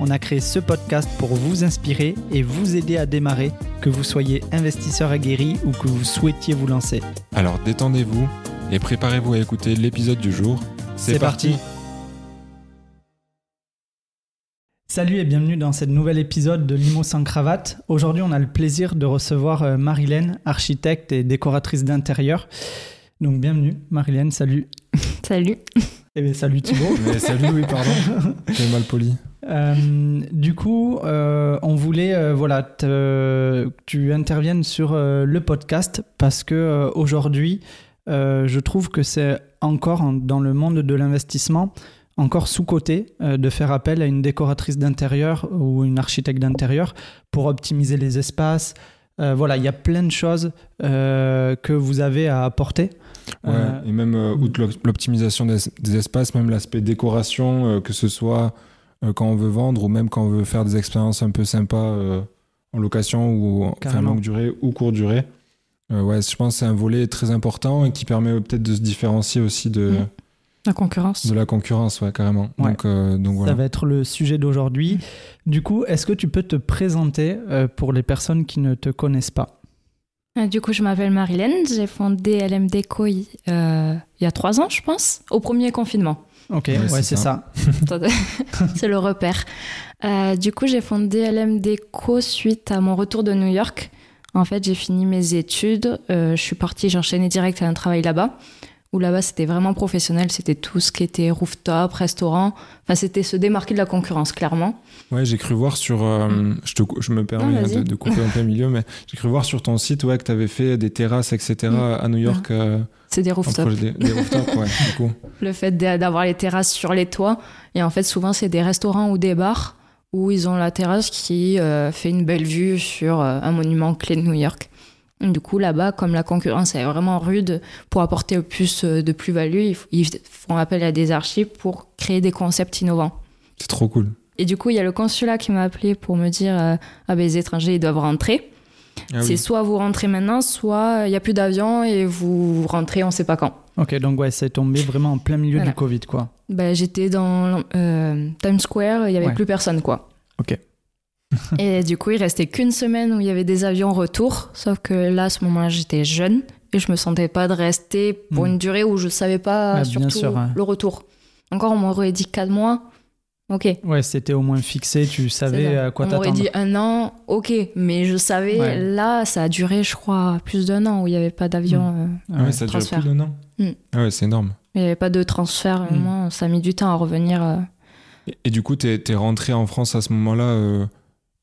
on a créé ce podcast pour vous inspirer et vous aider à démarrer, que vous soyez investisseur aguerri ou que vous souhaitiez vous lancer. Alors détendez-vous et préparez-vous à écouter l'épisode du jour. C'est parti. Salut et bienvenue dans ce nouvel épisode de Limo sans cravate. Aujourd'hui, on a le plaisir de recevoir euh, Marilène, architecte et décoratrice d'intérieur. Donc bienvenue Marilène, salut. Salut. Eh bien salut Thibault. Mais salut, oui, pardon. J'ai mal poli. Euh, du coup, euh, on voulait euh, voilà que tu interviennes sur le podcast parce que aujourd'hui, je trouve que c'est encore en- dans le monde de l'investissement encore sous-côté de faire appel à une décoratrice d'intérieur ou une architecte d'intérieur pour optimiser les espaces. Voilà, il y a plein de choses que vous avez à apporter. Ouais, et même outre l'op- l'optimisation des, espaces, même l'aspect décoration, que ce soit quand on veut vendre ou même quand on veut faire des expériences un peu sympas euh, en location ou en longue durée ou courte durée. Euh, ouais, je pense que c'est un volet très important et qui permet euh, peut-être de se différencier aussi de, Mm. La concurrence. de la concurrence, ouais, carrément. Ouais. Donc, euh, donc Ça va être le sujet d'aujourd'hui. Du coup, est-ce que tu peux te présenter euh, pour les personnes qui ne te connaissent pas? Euh, Du coup, je m'appelle Marilène. J'ai fondé LM Déco euh, il y a trois ans, je pense, au premier confinement. Ok, Ouais, ouais, c'est ça. C'est le repère. Euh, du coup, j'ai fondé LM Déco suite à mon retour de New York. En fait, j'ai fini mes études. euh, je suis partie, j'ai enchaîné direct à un travail là-bas. Où là-bas, c'était vraiment professionnel. C'était tout ce qui était rooftop, restaurant. Enfin, c'était se démarquer de la concurrence, clairement. Ouais, j'ai cru voir sur. euh, je, te, je me permets Non, hein, de, de couper en plein milieu, mais j'ai cru voir sur ton site ouais, que tu avais fait des terrasses, etc. à New York. euh, C'est des rooftops. des, des rooftops, ouais, du coup. le fait d'a- d'avoir les terrasses sur les toits. Et en fait, souvent, c'est des restaurants ou des bars où ils ont la terrasse qui euh, fait une belle vue sur un monument clé de New York. Du coup, là-bas, comme la concurrence est vraiment rude, pour apporter le plus euh, de plus-value, ils, font appel à des archives pour créer des concepts innovants. C'est trop cool. Et du coup, il y a le consulat qui m'a appelé pour me dire euh, Ah ben, les étrangers, ils doivent rentrer. Ah c'est oui. soit vous rentrez maintenant, soit il n'y a plus d'avion et vous rentrez, on ne sait pas quand. Ok, donc ouais, c'est tombé vraiment en plein milieu Voilà. du Covid, quoi. Ben, j'étais dans euh, Times Square, il y avait Ouais. plus personne, quoi. Ok. Et du coup, il restait qu'une semaine où il y avait des avions retour. Sauf que là, à ce moment-là, j'étais jeune et je me sentais pas de rester pour Hmm. une durée où je savais pas Ouais, bien surtout sûr, ouais. le retour. Encore, on m'aurait dit quatre mois. Ok. Ouais, c'était au moins fixé, tu savais à quoi on m'aurait t'attendre. dit un an, ok. Mais je savais, Ouais. là, ça a duré, je crois, plus d'un an où il n'y avait pas d'avion. euh, Ah ouais, ça dure transfert. plus d'un an. Mm. Ah ouais, c'est énorme. Il n'y avait pas de transfert. Hmm. Moi, ça a mis du temps à revenir. euh. Et, et du coup, t'es es rentré en France à ce moment-là, euh,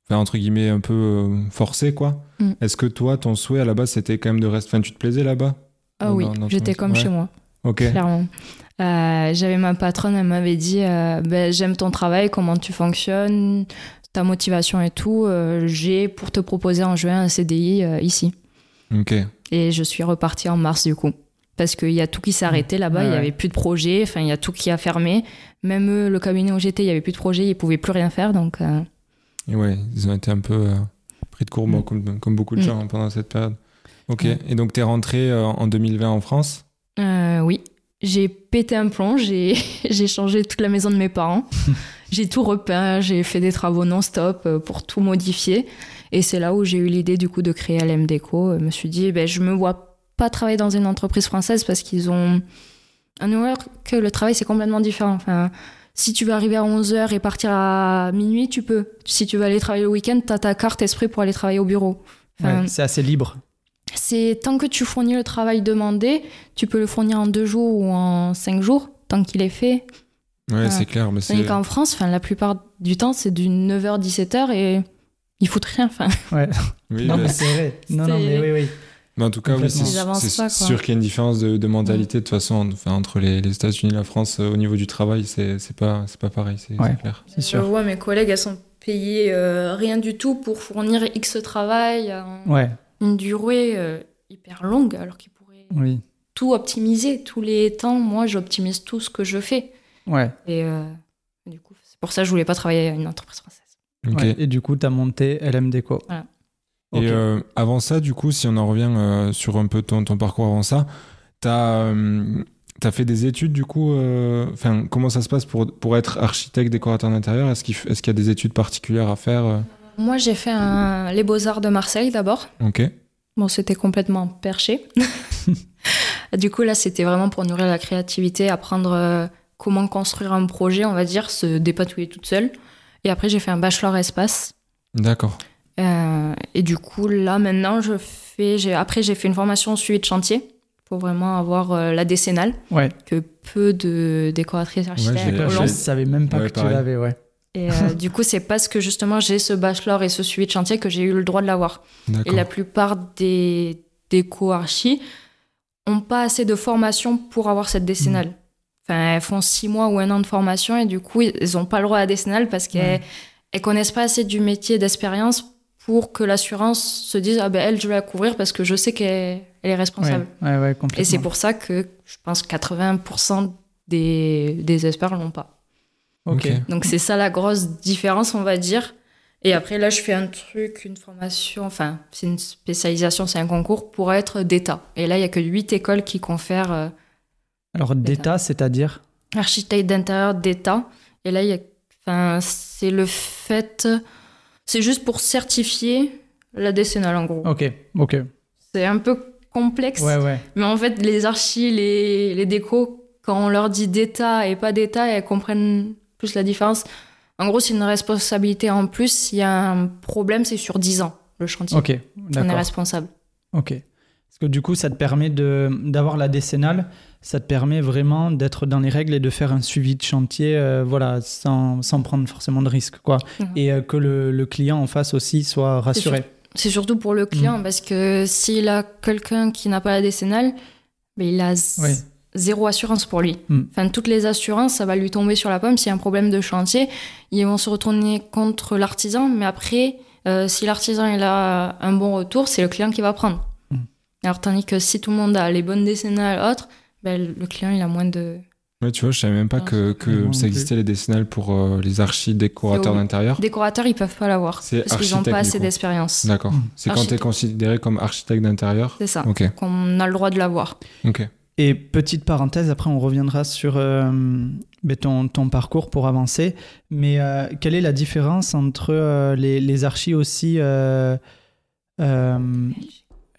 enfin, entre guillemets, un peu euh, forcé, quoi. Mm. Est-ce que toi, ton souhait à la base, c'était quand même de rester. Enfin, tu te plaisais là-bas? Ah oui, j'étais comme Ouais. chez moi. Ok. clairement. Euh, J'avais ma patronne, elle m'avait dit euh, Ben, J'aime ton travail, comment tu fonctionnes, ta motivation et tout. euh, J'ai pour te proposer en juin un CDI ici. Ok. Et je suis repartie en mars du coup. Parce qu'il y a tout qui s'est arrêté là-bas, Ouais, il n'y ouais. avait plus de projet, enfin, il y a tout qui a fermé. Même eux, le cabinet où j'étais, il n'y avait plus de projet, ils ne pouvaient plus rien faire. Donc, euh, Et ouais, ils ont été un peu euh, pris de court, Mm. comme, comme beaucoup de Mm. gens pendant cette période. Ok. Et donc, t'es rentré euh, en 2020 en France? Euh, oui, j'ai pété un plomb, j'ai j'ai changé toute la maison de mes parents. j'ai tout repeint, j'ai fait des travaux non-stop pour tout modifier. Et c'est là où j'ai eu l'idée du coup de créer LM Déco. Je me suis dit, ben, je me vois pas travailler dans une entreprise française parce qu'ils ont... À New York, le travail c'est complètement différent. Enfin, si tu veux arriver à 11h et partir à minuit, tu peux. Si tu veux aller travailler le week-end, tu as ta carte esprit pour aller travailler au bureau. Enfin, Ouais, c'est assez libre. c'est tant que tu fournis le travail demandé, tu peux le fournir en deux jours ou en cinq jours, tant qu'il est fait. Ouais, c'est clair. Mais c'est. Qu'en France, enfin, la plupart du temps, c'est du 9h, 17h et ils foutent rien. Enfin, Ouais. Oui, non, mais c'est vrai. Non, non, mais oui, oui. Mais en tout cas, oui, c'est sûr qu'il y a une différence de, de mentalité de toute façon enfin, entre les, les États-Unis et la France euh, au niveau du travail. C'est c'est pas, c'est pas pareil, c'est Ouais. c'est clair. C'est sûr. vois mes collègues, elles sont payées euh, rien du tout pour fournir X travail. euh, Ouais. une durée euh, hyper longue alors qu'il pourrait Oui. tout optimiser, tous les temps. Moi, j'optimise tout ce que je fais. Ouais. Et euh, du coup, c'est pour ça que je voulais pas travailler à une entreprise française. Ouais. Et du coup, tu as monté LM Déco. Voilà. Et euh, avant ça, du coup, si on en revient euh, sur un peu ton, ton parcours avant ça, t'as as fait des études, du coup. euh, Enfin, comment ça se passe pour, pour être architecte décorateur d'intérieur? Est-ce qu'il est-ce qu'il y a des études particulières à faire euh? Moi, j'ai fait un- les Beaux-Arts de Marseille d'abord. Ok. Bon, c'était complètement perché. du coup, là, c'était vraiment pour nourrir la créativité, apprendre euh, comment construire un projet, on va dire, se dépatouiller toute seule. Et après, j'ai fait un bachelor espace. D'accord. Euh, et du coup, là, maintenant, je fais. j'ai- Après, j'ai fait une formation suivi de chantier pour vraiment avoir euh, la décennale Ouais. que peu de décoratrices architectes ont. Je savais même pas Ouais, que tu l'avais, ouais. Et euh, du coup, c'est parce que justement j'ai ce bachelor et ce suivi de chantier que j'ai eu le droit de l'avoir. Et la plupart des déco-archis ont pas assez de formation pour avoir cette décennale. Enfin, elles font six mois ou un an de formation et du coup, ils n'ont pas le droit à la décennale parce qu'elles Ouais. elles connaissent pas assez du métier d'expérience pour que l'assurance se dise ah ben elle je vais la couvrir parce que je sais qu'elle elle est responsable. Ouais, ouais, ouais, complètement. Et c'est pour ça que je pense que 80% des, des experts l'ont pas. Ok. Ok. Donc c'est ça la grosse différence, on va dire. Et après, là, je fais un truc, une formation, enfin, c'est une spécialisation, c'est un concours pour être d'État. Et là, il y a que 8 écoles qui confèrent euh, Alors, d'état, c'est-à-dire? Architecte d'intérieur d'État. Et là, il y a, enfin, c'est le fait, c'est juste pour certifier la décennale, en gros. Ok, ok. C'est un peu complexe. Ouais, ouais. Mais en fait, les archis, les, les décos, quand on leur dit d'État et pas d'État, elles comprennent plus la différence. En gros, c'est une responsabilité en plus. S'il y a un problème, c'est sur 10 ans, le chantier. Ok, on est d'accord. responsable. Ok. Parce que du coup, ça te permet de- d'avoir la décennale, ça te permet vraiment d'être dans les règles et de faire un suivi de chantier, euh, voilà, sans, sans prendre forcément de risques, quoi. Mhm. Et euh, que le, le client en face aussi soit rassuré. C'est surtout pour le Mm. client, parce que s'il a quelqu'un qui n'a pas la décennale, ben, il a zéro assurance pour lui. Mm. Enfin, toutes les assurances, ça va lui tomber sur la pomme. S'il y a un problème de chantier, ils vont se retourner contre l'artisan, mais après, euh, si l'artisan il a un bon retour, c'est le client qui va prendre. Alors, tandis que si tout le monde a les bonnes décennales autres, ben, le client il a moins de. Ouais, tu vois, je savais même pas que, que ça existait les décennales pour euh, les archis décorateurs d'intérieur. Décorateurs, ils peuvent pas l'avoir. C'est Parce qu'ils n'ont architecte, pas assez d'expérience. D'accord. Mm. C'est quand tu es considéré comme architecte d'intérieur. C'est ça. Ok. Qu'on a le droit de l'avoir. Ok. Et petite parenthèse, après on reviendra sur euh, ben, ton, ton parcours pour avancer. Mais euh, quelle est la différence entre euh, les, les archis aussi euh, euh,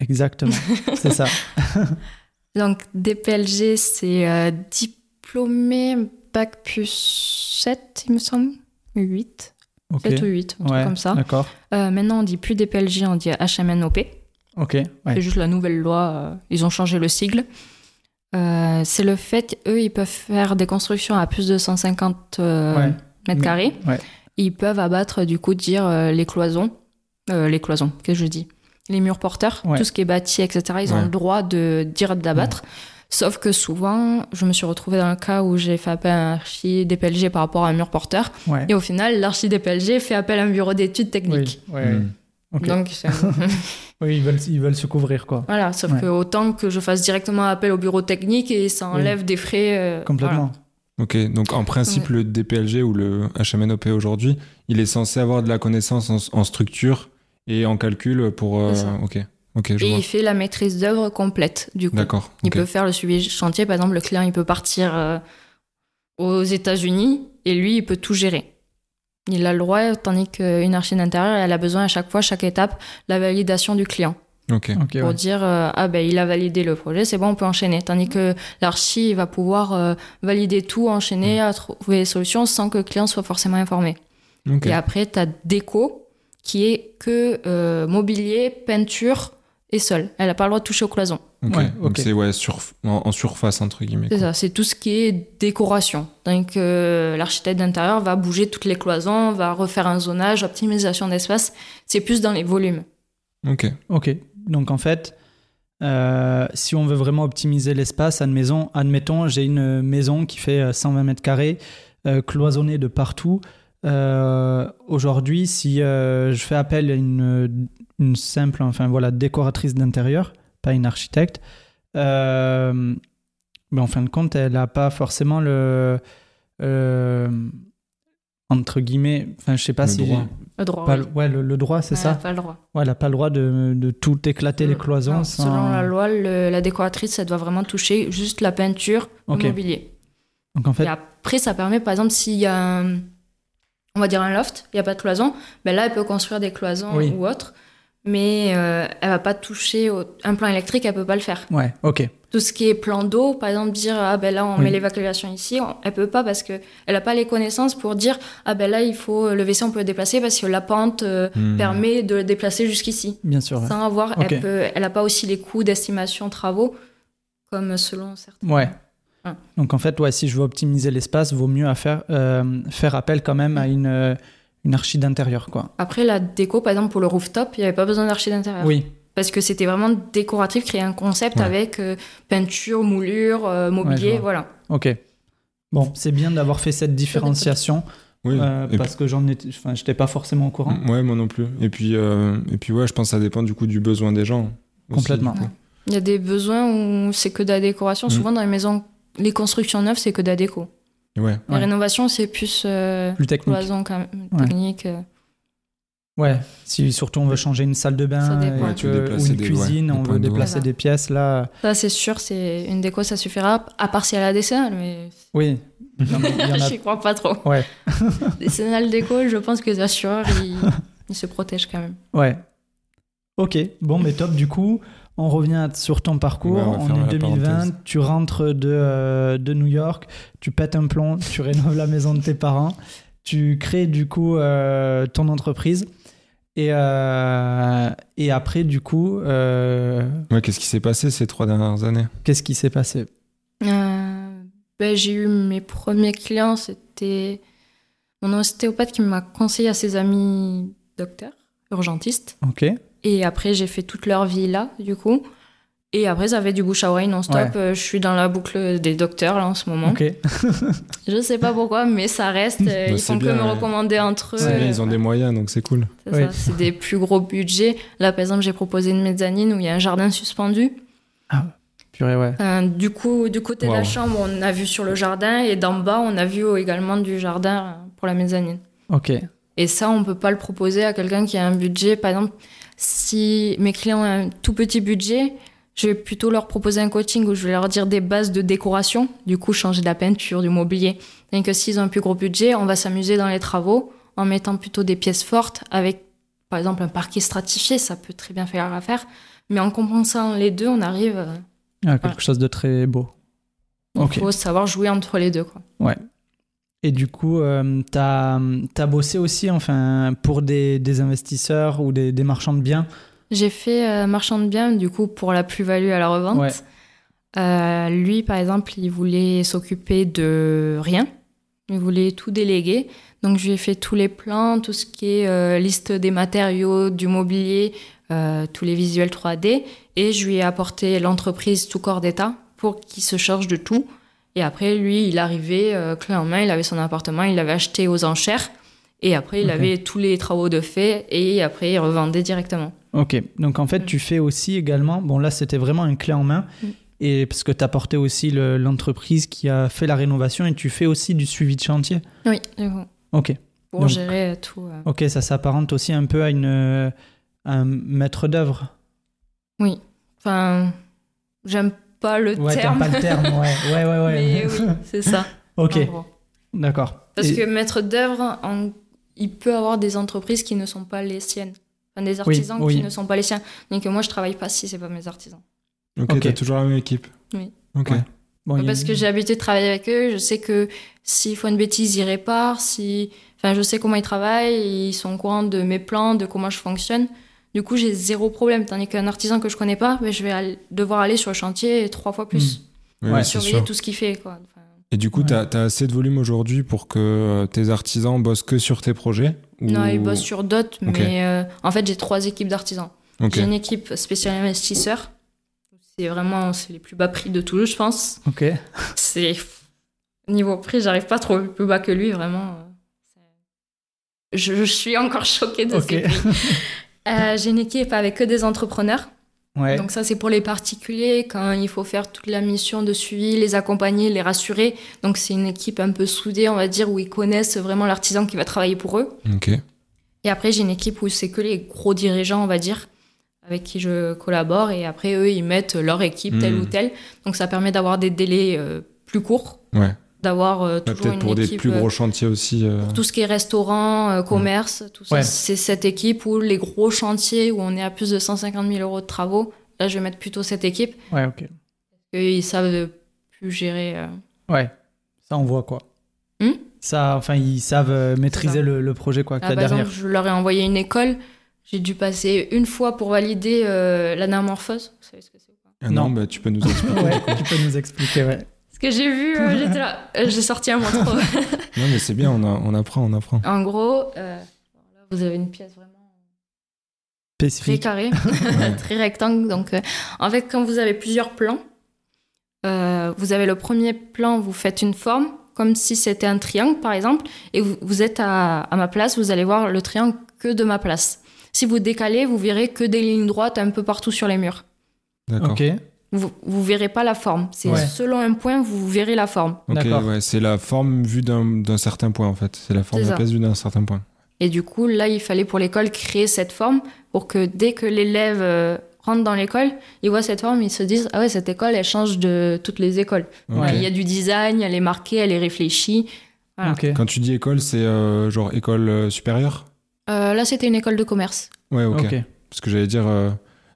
Exactement, c'est ça. Donc, DPLG, c'est euh, diplômé Bac plus 7, il me semble. 8. Ok. 7 ou 8, un truc Ouais, comme ça. D'accord. Euh, maintenant, on dit plus DPLG, on dit HMNOP. Ok. Ouais. C'est juste la nouvelle loi. euh, ils ont changé le sigle. Euh, c'est le fait, eux, ils peuvent faire des constructions à plus de 150 euh, Ouais. mètres carrés. Ils peuvent abattre, du coup, dire les cloisons. les cloisons, qu'est-ce que je dis? Les murs porteurs, Ouais. tout ce qui est bâti, etc. Ils ont le droit de dire d'abattre. Sauf que souvent, je me suis retrouvée dans un cas où j'ai fait appel à un archi DPLG par rapport à un mur porteur. Ouais. Et au final, l'archi DPLG fait appel à un bureau d'études Oui. techniques. ouais, ouais. Mm. Ok. Donc, Oui, ils veulent, ils veulent se couvrir, quoi. Voilà, sauf Ouais. que autant que je fasse directement appel au bureau technique et ça enlève des frais. euh, Complètement. Ok, donc en principe, le DPLG ou le HMNOP aujourd'hui, il est censé avoir de la connaissance en, en structure et en calcul pour. euh, ok, je Et vois. il fait la maîtrise d'œuvre complète, du coup. D'accord. Il peut faire le suivi chantier. Par exemple, le client, il peut partir euh, aux États-Unis et lui, il peut tout gérer. Il a le droit, tandis qu'une archi d'intérieur, elle a besoin à chaque fois, chaque étape, la validation du client. Ok. Ok, pour ouais. dire euh, ah ben il a validé le projet, c'est bon, on peut enchaîner. Tandis que l'archi il va pouvoir euh, valider tout, enchaîner, à trouver des solutions sans que le client soit forcément informé. ok. Et après, tu as déco qui est que euh, mobilier, peinture et sol. Elle n'a pas le droit de toucher aux cloisons. ok. Ouais, Donc c'est ouais, en, en surface, entre guillemets. C'est ça, c'est tout ce qui est décoration. Donc euh, l'architecte d'intérieur va bouger toutes les cloisons, va refaire un zonage, optimisation d'espace. C'est plus dans les volumes. Ok. Ok. Donc en fait, euh, si on veut vraiment optimiser l'espace, admettons, admettons j'ai une maison qui fait euh, 120 mètres carrés, euh, cloisonnée de partout. Euh, aujourd'hui, si euh, je fais appel à une, une simple, enfin voilà, décoratrice d'intérieur, pas une architecte, euh, ben, en fin de compte, elle n'a pas forcément le euh, entre guillemets, enfin je sais pas Le si droit. Le droit. pas oui. ouais le, le droit c'est Elle ça a pas le droit. ouais, elle a pas le droit de, de tout éclater les cloisons Non, sans- Selon la loi, le- la décoratrice, elle doit vraiment toucher juste la peinture, Ok. le mobilier. donc en fait Et après, ça permet, par exemple, s'il y a un, on va dire un loft, il n'y a pas de cloison, ben là, elle peut construire des cloisons Oui. ou autre, mais euh, elle va pas toucher au- un plan électrique, elle peut pas le faire. ouais ok Tout ce qui est plan d'eau, par exemple, dire ah ben là on Oui. met l'évacuation ici, on- elle peut pas parce que elle a pas les connaissances pour dire ah ben là il faut le WC on peut le déplacer parce que la pente euh, Hmm. permet de le déplacer jusqu'ici. bien sûr ouais. Sans avoir, elle peut, elle a pas aussi les coûts d'estimation travaux comme selon certains. Ouais. Ah. Donc en fait, ouais, si je veux optimiser l'espace, vaut mieux à faire, euh, faire appel quand même à une, euh, une archi d'intérieur, quoi. Après la déco par exemple pour le rooftop, il y avait pas besoin d'archi d'intérieur. Oui, Parce que c'était vraiment décoratif, créer un concept Ouais. avec euh, peinture, moulure, euh, mobilier, voilà. ok. Bon, c'est bien d'avoir fait cette différenciation Oui. euh, parce que j'en étais, enfin, j'étais pas forcément au courant. puis- ouais, moi non plus. Et puis, euh, et puis ouais, je pense que ça dépend du coup du besoin des gens. aussi, Complètement. du. Il y a des besoins où c'est que de la décoration. Mm. Souvent dans les maisons, les constructions neuves, c'est que de la déco. Ouais. Les Ouais. rénovations, c'est plus euh, Plus technique. cloison quand même, Ouais. technique. euh. Ouais. Si surtout on veut changer une salle de bain Ouais, que- veux ou déplacer une des- cuisine, ouais, des on veut déplacer des pièces là. Ça, c'est sûr, c'est une déco, ça suffira. À part si elle a des scénales, mais Oui. Non, mais il y en a- j'y crois pas trop. Ouais. Les scénales déco, je pense que les assureurs, ils, ils se protègent quand même. Ouais. Ok, bon, mais top. Du coup, on revient sur ton parcours. Ouais, on est la 2020, parenthèse. tu rentres de, euh, de New York, tu pètes un plomb, tu rénoves la maison de tes parents, tu crées du coup euh, ton entreprise. Et, euh, et après, du coup, euh, Ouais, Qu'est-ce qui s'est passé ces trois dernières années? qu'est-ce qui s'est passé? Euh, ben, j'ai eu mes premiers clients, c'était mon ostéopathe qui m'a conseillé à ses amis docteurs, urgentistes. Ok. Et après, j'ai fait toute leur vie là, du coup. Et après, ça fait du bouche à oreille non-stop. Ouais. Euh, je suis dans la boucle des docteurs là en ce moment. Ok. Je sais pas pourquoi, mais ça reste. euh, Bah, ils font que bien, me ouais. recommander entre eux. C'est bien, Ils ont des moyens, donc c'est cool. C'est Oui. ça, c'est des plus gros budgets. Là, par exemple, j'ai proposé une mezzanine où il y a un jardin suspendu. Purée, ouais. Euh, du coup, du côté de la chambre, on a vu sur le jardin et d'en bas, on a vu également du jardin pour la mezzanine. Ok. Et ça, on peut pas le proposer à quelqu'un qui a un budget. Par exemple, si mes clients ont un tout petit budget, je vais plutôt leur proposer un coaching où je vais leur dire des bases de décoration. Du coup, changer de la peinture, du mobilier. Et que s'ils ont un plus gros budget, on va s'amuser dans les travaux en mettant plutôt des pièces fortes avec, par exemple, un parquet stratifié. Ça peut très bien faire l'affaire. Mais en compensant les deux, on arrive. euh, Ah, quelque chose de très beau. Il faut savoir jouer entre les deux. Quoi. Et du coup, euh, tu as, bossé aussi enfin, pour des, des investisseurs ou des, des marchands de biens. J'ai fait euh, marchand de biens, du coup, pour la plus-value à la revente. Ouais. Euh, lui, par exemple, il voulait s'occuper de rien. Il voulait tout déléguer. Donc, je lui ai fait tous les plans, tout ce qui est euh, liste des matériaux, du mobilier, tous les visuels 3D. Et je lui ai apporté l'entreprise tout corps d'état pour qu'il se charge de tout. Et après, lui, il arrivait euh, clé en main, il avait son appartement, il l'avait acheté aux enchères. Et après, il avait tous les travaux de fait et après, il revendait directement. Ok, donc en fait, Mm. tu fais aussi également, bon là c'était vraiment un clé en main, Mm. et parce que tu as porté aussi le- l'entreprise qui a fait la rénovation et tu fais aussi du suivi de chantier. Oui, du coup, Ok, pour Donc- gérer tout. euh. ok, ça s'apparente aussi un peu à une, euh, un maître d'œuvre. Oui. Enfin, j'aime pas le Ouais, terme. pas le terme, ouais, ouais, ouais. ouais. Mais oui, c'est ça. ok, d'accord. Parce Et- que maître d'œuvre, en- il peut avoir des entreprises qui ne sont pas les siennes. Enfin, des artisans oui. qui ne sont pas les siens. Donc moi, je travaille pas si c'est pas mes artisans. Ok, Ok. t'as toujours la même équipe Oui. Ok. Ouais. Bon, il y a Parce que j'ai l'habitude de travailler avec eux. Je sais que s'ils font une bêtise, ils réparent. Si... Enfin, je sais comment ils travaillent. Ils sont au courant de mes plans, de comment je fonctionne. Du coup, j'ai zéro problème. Tandis qu'un artisan que je connais pas, ben, je vais aller- devoir aller sur le chantier trois fois plus. Ouais, c'est Surveiller sûr. tout ce qu'il fait. Quoi. Enfin, Et du coup, Ouais. t'as as assez de volume aujourd'hui pour que euh, tes artisans bossent que sur tes projets Non, ils bossent sur d'autres, mais euh, en fait, j'ai trois équipes d'artisans. J'ai une équipe spéciale investisseurs. C'est vraiment c'est les plus bas prix de Toulouse, je pense. Ok, C'est niveau prix, j'arrive pas trop plus bas que lui, vraiment. je, je suis encore choquée de ces prix. Euh, J'ai une équipe avec que des entrepreneurs. Ouais. Donc ça, c'est pour les particuliers, quand il faut faire toute la mission de suivi, les accompagner, les rassurer. Donc c'est une équipe un peu soudée, on va dire, où ils connaissent vraiment l'artisan qui va travailler pour eux. Ok. Et après, j'ai une équipe où c'est que les gros dirigeants, on va dire, avec qui je collabore. Et après, eux, ils mettent leur équipe, telle Hmm. ou telle. Donc ça permet d'avoir des délais euh, plus courts, Ouais. D'avoir euh, Ouais, Peut-être une pour des plus euh, gros chantiers aussi. euh, pour tout ce qui est restaurant, euh, commerce, tout ça, Ouais. c'est cette équipe où les gros chantiers où on est à plus de 150 000 euros de travaux, là je vais mettre plutôt cette équipe. Ouais, ok. Ils savent plus gérer. euh. Ouais. Ça, on voit quoi. Hmm? Ça, enfin, ils savent euh, maîtriser le, le projet quoi, que Ah, t'as par derrière. exemple, je leur ai envoyé une école. J'ai dû passer une fois pour valider euh, l'anamorphose. Vous savez ce que c'est ou pas? Ah non, Non. bah, tu peux nous expliquer. ouais, tu peux nous expliquer, ouais. Parce que j'ai vu, euh, j'étais là, euh, j'ai sorti un mot trop. non, mais c'est bien, on, a- on apprend, on apprend. en gros, euh, là, vous avez une pièce vraiment très Spécifique. carré, très rectangle. Donc, euh, en fait, quand vous avez plusieurs plans, euh, vous avez le premier plan, vous faites une forme, comme si c'était un triangle, par exemple, et vous, vous êtes à, à ma place, vous allez voir le triangle que de ma place. Si vous décalez, vous verrez que des lignes droites un peu partout sur les murs. D'accord. Vous, vous verrez pas la forme. C'est Ouais. selon un point, vous verrez la forme. Ok, D'accord. ouais, c'est la forme vue d'un d'un certain point en fait. C'est la forme de la pièce vue d'un certain point. Et du coup, là, il fallait pour l'école créer cette forme pour que dès que l'élève euh, rentre dans l'école, il voit cette forme, il se dise Ah ouais, cette école, elle change de toutes les écoles. Ouais. Il y a du design, elle est marquée, elle est réfléchie. Voilà. Quand tu dis école, c'est euh, genre école euh, supérieure? Euh, là, c'était une école de commerce. Ouais, ok. Ok. Parce que j'allais dire, euh,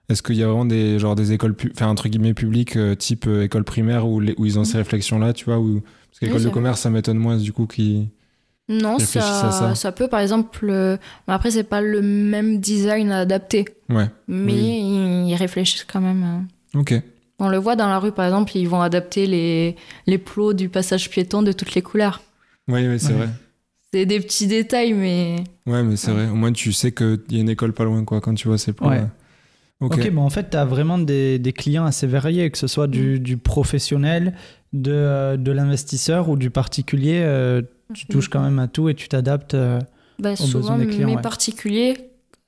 est-ce qu'il y a vraiment des, genre, des écoles, enfin, entre guillemets, publiques, euh, type euh, école primaire, où, les- où ils ont ces réflexions-là, tu vois où... Parce qu'école Oui, de commerce, ça m'étonne moins, du coup, qui... Non, ça, ça. ça. peut, par exemple. euh, après, c'est pas le même design adapté, Ouais, mais Oui. ils, ils réfléchissent quand même. euh. ok. On le voit dans la rue, par exemple, ils vont adapter les, les plots du passage piéton de toutes les couleurs. Ouais, ouais, c'est Ouais. vrai. C'est des petits détails, mais Ouais, mais c'est Ouais. vrai. Au moins, tu sais qu'il y a une école pas loin, quoi, quand tu vois ces plans. Ouais. Ok. Bon, en fait, tu as vraiment des, des clients assez variés, que ce soit du, du professionnel, de, euh, de l'investisseur ou du particulier. euh, tu touches quand même à tout et tu t'adaptes. euh, Bah, souvent, des clients, mes ouais. particuliers,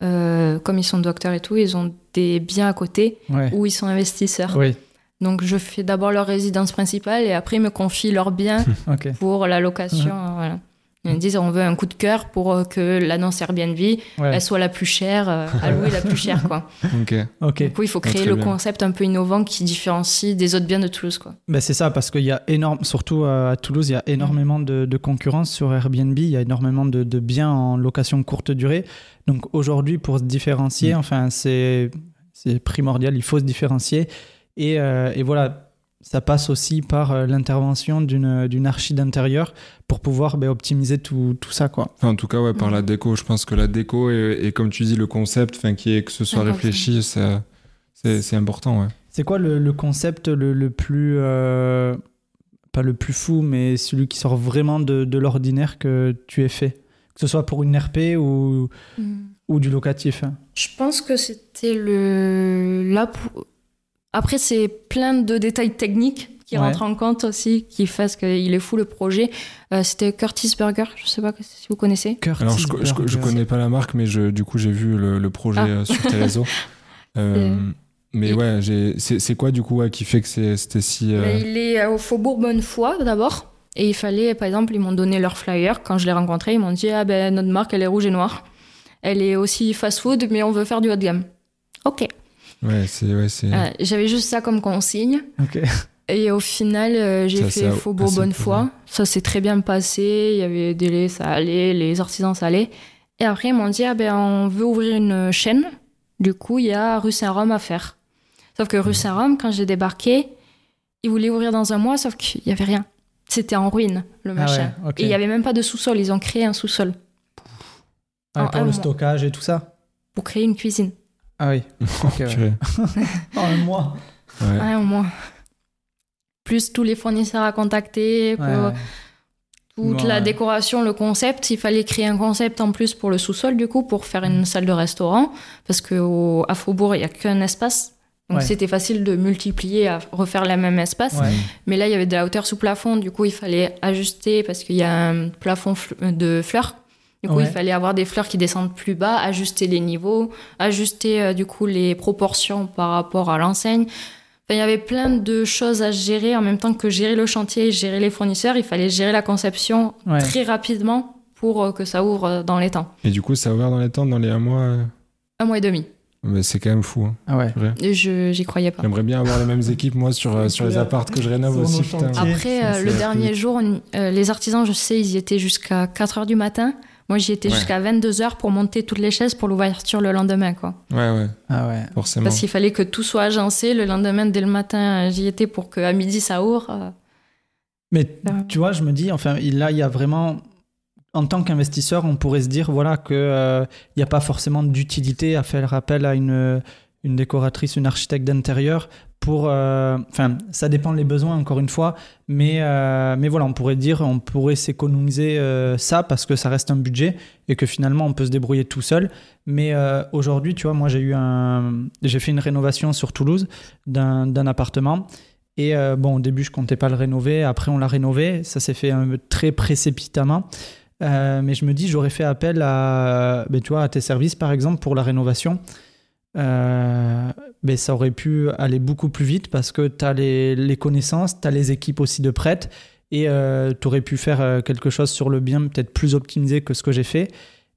euh, comme ils sont docteurs et tout, ils ont des biens à côté ouais. où ils sont investisseurs. Oui, Donc, je fais d'abord leur résidence principale et après, ils me confient leurs biens pour la location. Voilà. Ils disent on veut un coup de cœur pour euh, que l'annonce Airbnb Ouais. elle soit la plus chère, euh, à louer la plus chère. Quoi. Ok. Ok. Du coup, il faut Ah, créer le bien. concept un peu innovant qui différencie des autres biens de Toulouse. Quoi. Ben, c'est ça, parce qu'il y a énorme, surtout euh, à Toulouse, il y a énormément de, de concurrence sur Airbnb, il y a énormément de, de biens en location courte durée. Donc aujourd'hui, pour se différencier, Mm. enfin, c'est, c'est primordial, il faut se différencier. Et, euh, et voilà, ça passe aussi par euh, l'intervention d'une, d'une archi d'intérieur pour pouvoir ben, optimiser tout, tout ça. Quoi. Enfin, en tout cas, ouais, par Mhm. la déco, je pense que la déco et, et comme tu dis, le concept, enfin, qui est que ce soit réfléchi, c'est c'est important, ouais. C'est quoi le, le concept le, le plus. euh, pas le plus fou, mais celui qui sort vraiment de, de l'ordinaire que tu aies fait? Que ce soit pour une RP ou, ou du locatif. hein. Je pense que c'était le. Là, pour- Après, c'est plein de détails techniques qui Ouais. rentrent en compte aussi, qui fassent qu'il est fou le projet. Euh, c'était Curtis Burger, je sais pas si vous connaissez. Curtis Alors, je, co- je, je Burger. connais pas la marque, mais je, du coup, j'ai vu le, le projet Ah. euh, sur tes réseaux. Euh, mais Et- ouais, c'est c'est quoi, du coup, ouais, qui fait que c'est- c'était si. euh, Mais Il est au Faubourg Bonnefoy d'abord. Et il fallait, par exemple, ils m'ont donné leur flyer. Quand je l'ai rencontré, ils m'ont dit Ah ben, notre marque, elle est rouge et noire. Elle est aussi fast-food, mais on veut faire du haut de gamme. Ok. Ouais, c'est. Ouais, c'est- Euh, J'avais juste ça comme consigne. Et au final, euh, j'ai fait Faubourg Bonnefoy. plaisant. Ça s'est très bien passé. Il y avait des délais, ça allait. Les artisans, ça allait. Et après, ils m'ont dit ah ben, on veut ouvrir une chaîne. Du coup, il y a rue Saint-Rome à faire. Sauf que rue Saint-Rome, quand j'ai débarqué, ils voulaient ouvrir dans un mois, sauf qu'il n'y avait rien. C'était en ruine, le Ah machin. ouais. Et il n'y avait même pas de sous-sol. Ils ont créé un sous-sol en pour le mois. stockage et tout ça pour créer une cuisine. Ah oui. Ok, ouais. En un mois. Ouais. Ouais, au moins. Plus tous les fournisseurs à contacter, pour Ouais, ouais. toute la décoration, le concept. Il fallait créer un concept en plus pour le sous-sol, du coup, pour faire une salle de restaurant. Parce qu'à Faubourg, il n'y a qu'un espace. Donc Ouais. c'était facile de multiplier, à refaire le même espace. Ouais. Mais là, il y avait de la hauteur sous plafond. Du coup, il fallait ajuster parce qu'il y a un plafond fl- de fleurs. Du coup, Ouais. il fallait avoir des fleurs qui descendent plus bas, ajuster les niveaux, ajuster euh, du coup les proportions par rapport à l'enseigne. Enfin, il y avait plein de choses à gérer en même temps que gérer le chantier, gérer les fournisseurs. Il fallait gérer la conception Ouais. très rapidement pour euh, que ça ouvre euh, dans les temps. Et du coup, ça a ouvert dans les temps, dans les un mois. euh, Un mois et demi. bah, c'est quand même fou. hein. Ah ouais. Et je j'y croyais pas. J'aimerais bien avoir les mêmes équipes, moi, sur, sur les apparts que je rénove aussi. putain. Après, euh, le dernier jour, on- euh, les artisans, je sais, ils y étaient jusqu'à 4 heures du matin. Moi, j'y étais Ouais. jusqu'à 22 heures pour monter toutes les chaises pour l'ouverture le lendemain, quoi. Ouais, ouais, Ah ouais. forcément. Parce qu'il fallait que tout soit agencé. Le lendemain, dès le matin, j'y étais pour qu'à midi, ça ouvre. Euh, Mais Ouais. tu vois, je me dis, enfin, là, il y a vraiment, en tant qu'investisseur, on pourrait se dire, voilà, que euh, il n'y a pas forcément d'utilité à faire appel à une, une décoratrice, une architecte d'intérieur pour, euh, enfin, ça dépend des besoins, encore une fois, mais, euh, mais voilà, on pourrait dire, on pourrait s'économiser euh, ça parce que ça reste un budget et que finalement, on peut se débrouiller tout seul. Mais aujourd'hui, tu vois, moi, j'ai eu un, j'ai fait une rénovation sur Toulouse d'un appartement. Et bon, au début, je comptais pas le rénover. Après, on l'a rénové. Ça s'est fait très précipitamment. Mais je me dis, j'aurais fait appel à, ben, tu vois, à tes services, par exemple, pour la rénovation. Euh, ben, ça aurait pu aller beaucoup plus vite parce que tu as les, les connaissances, tu as les équipes aussi de prêtes et tu aurais pu faire euh, quelque chose sur le bien peut-être plus optimisé que ce que j'ai fait.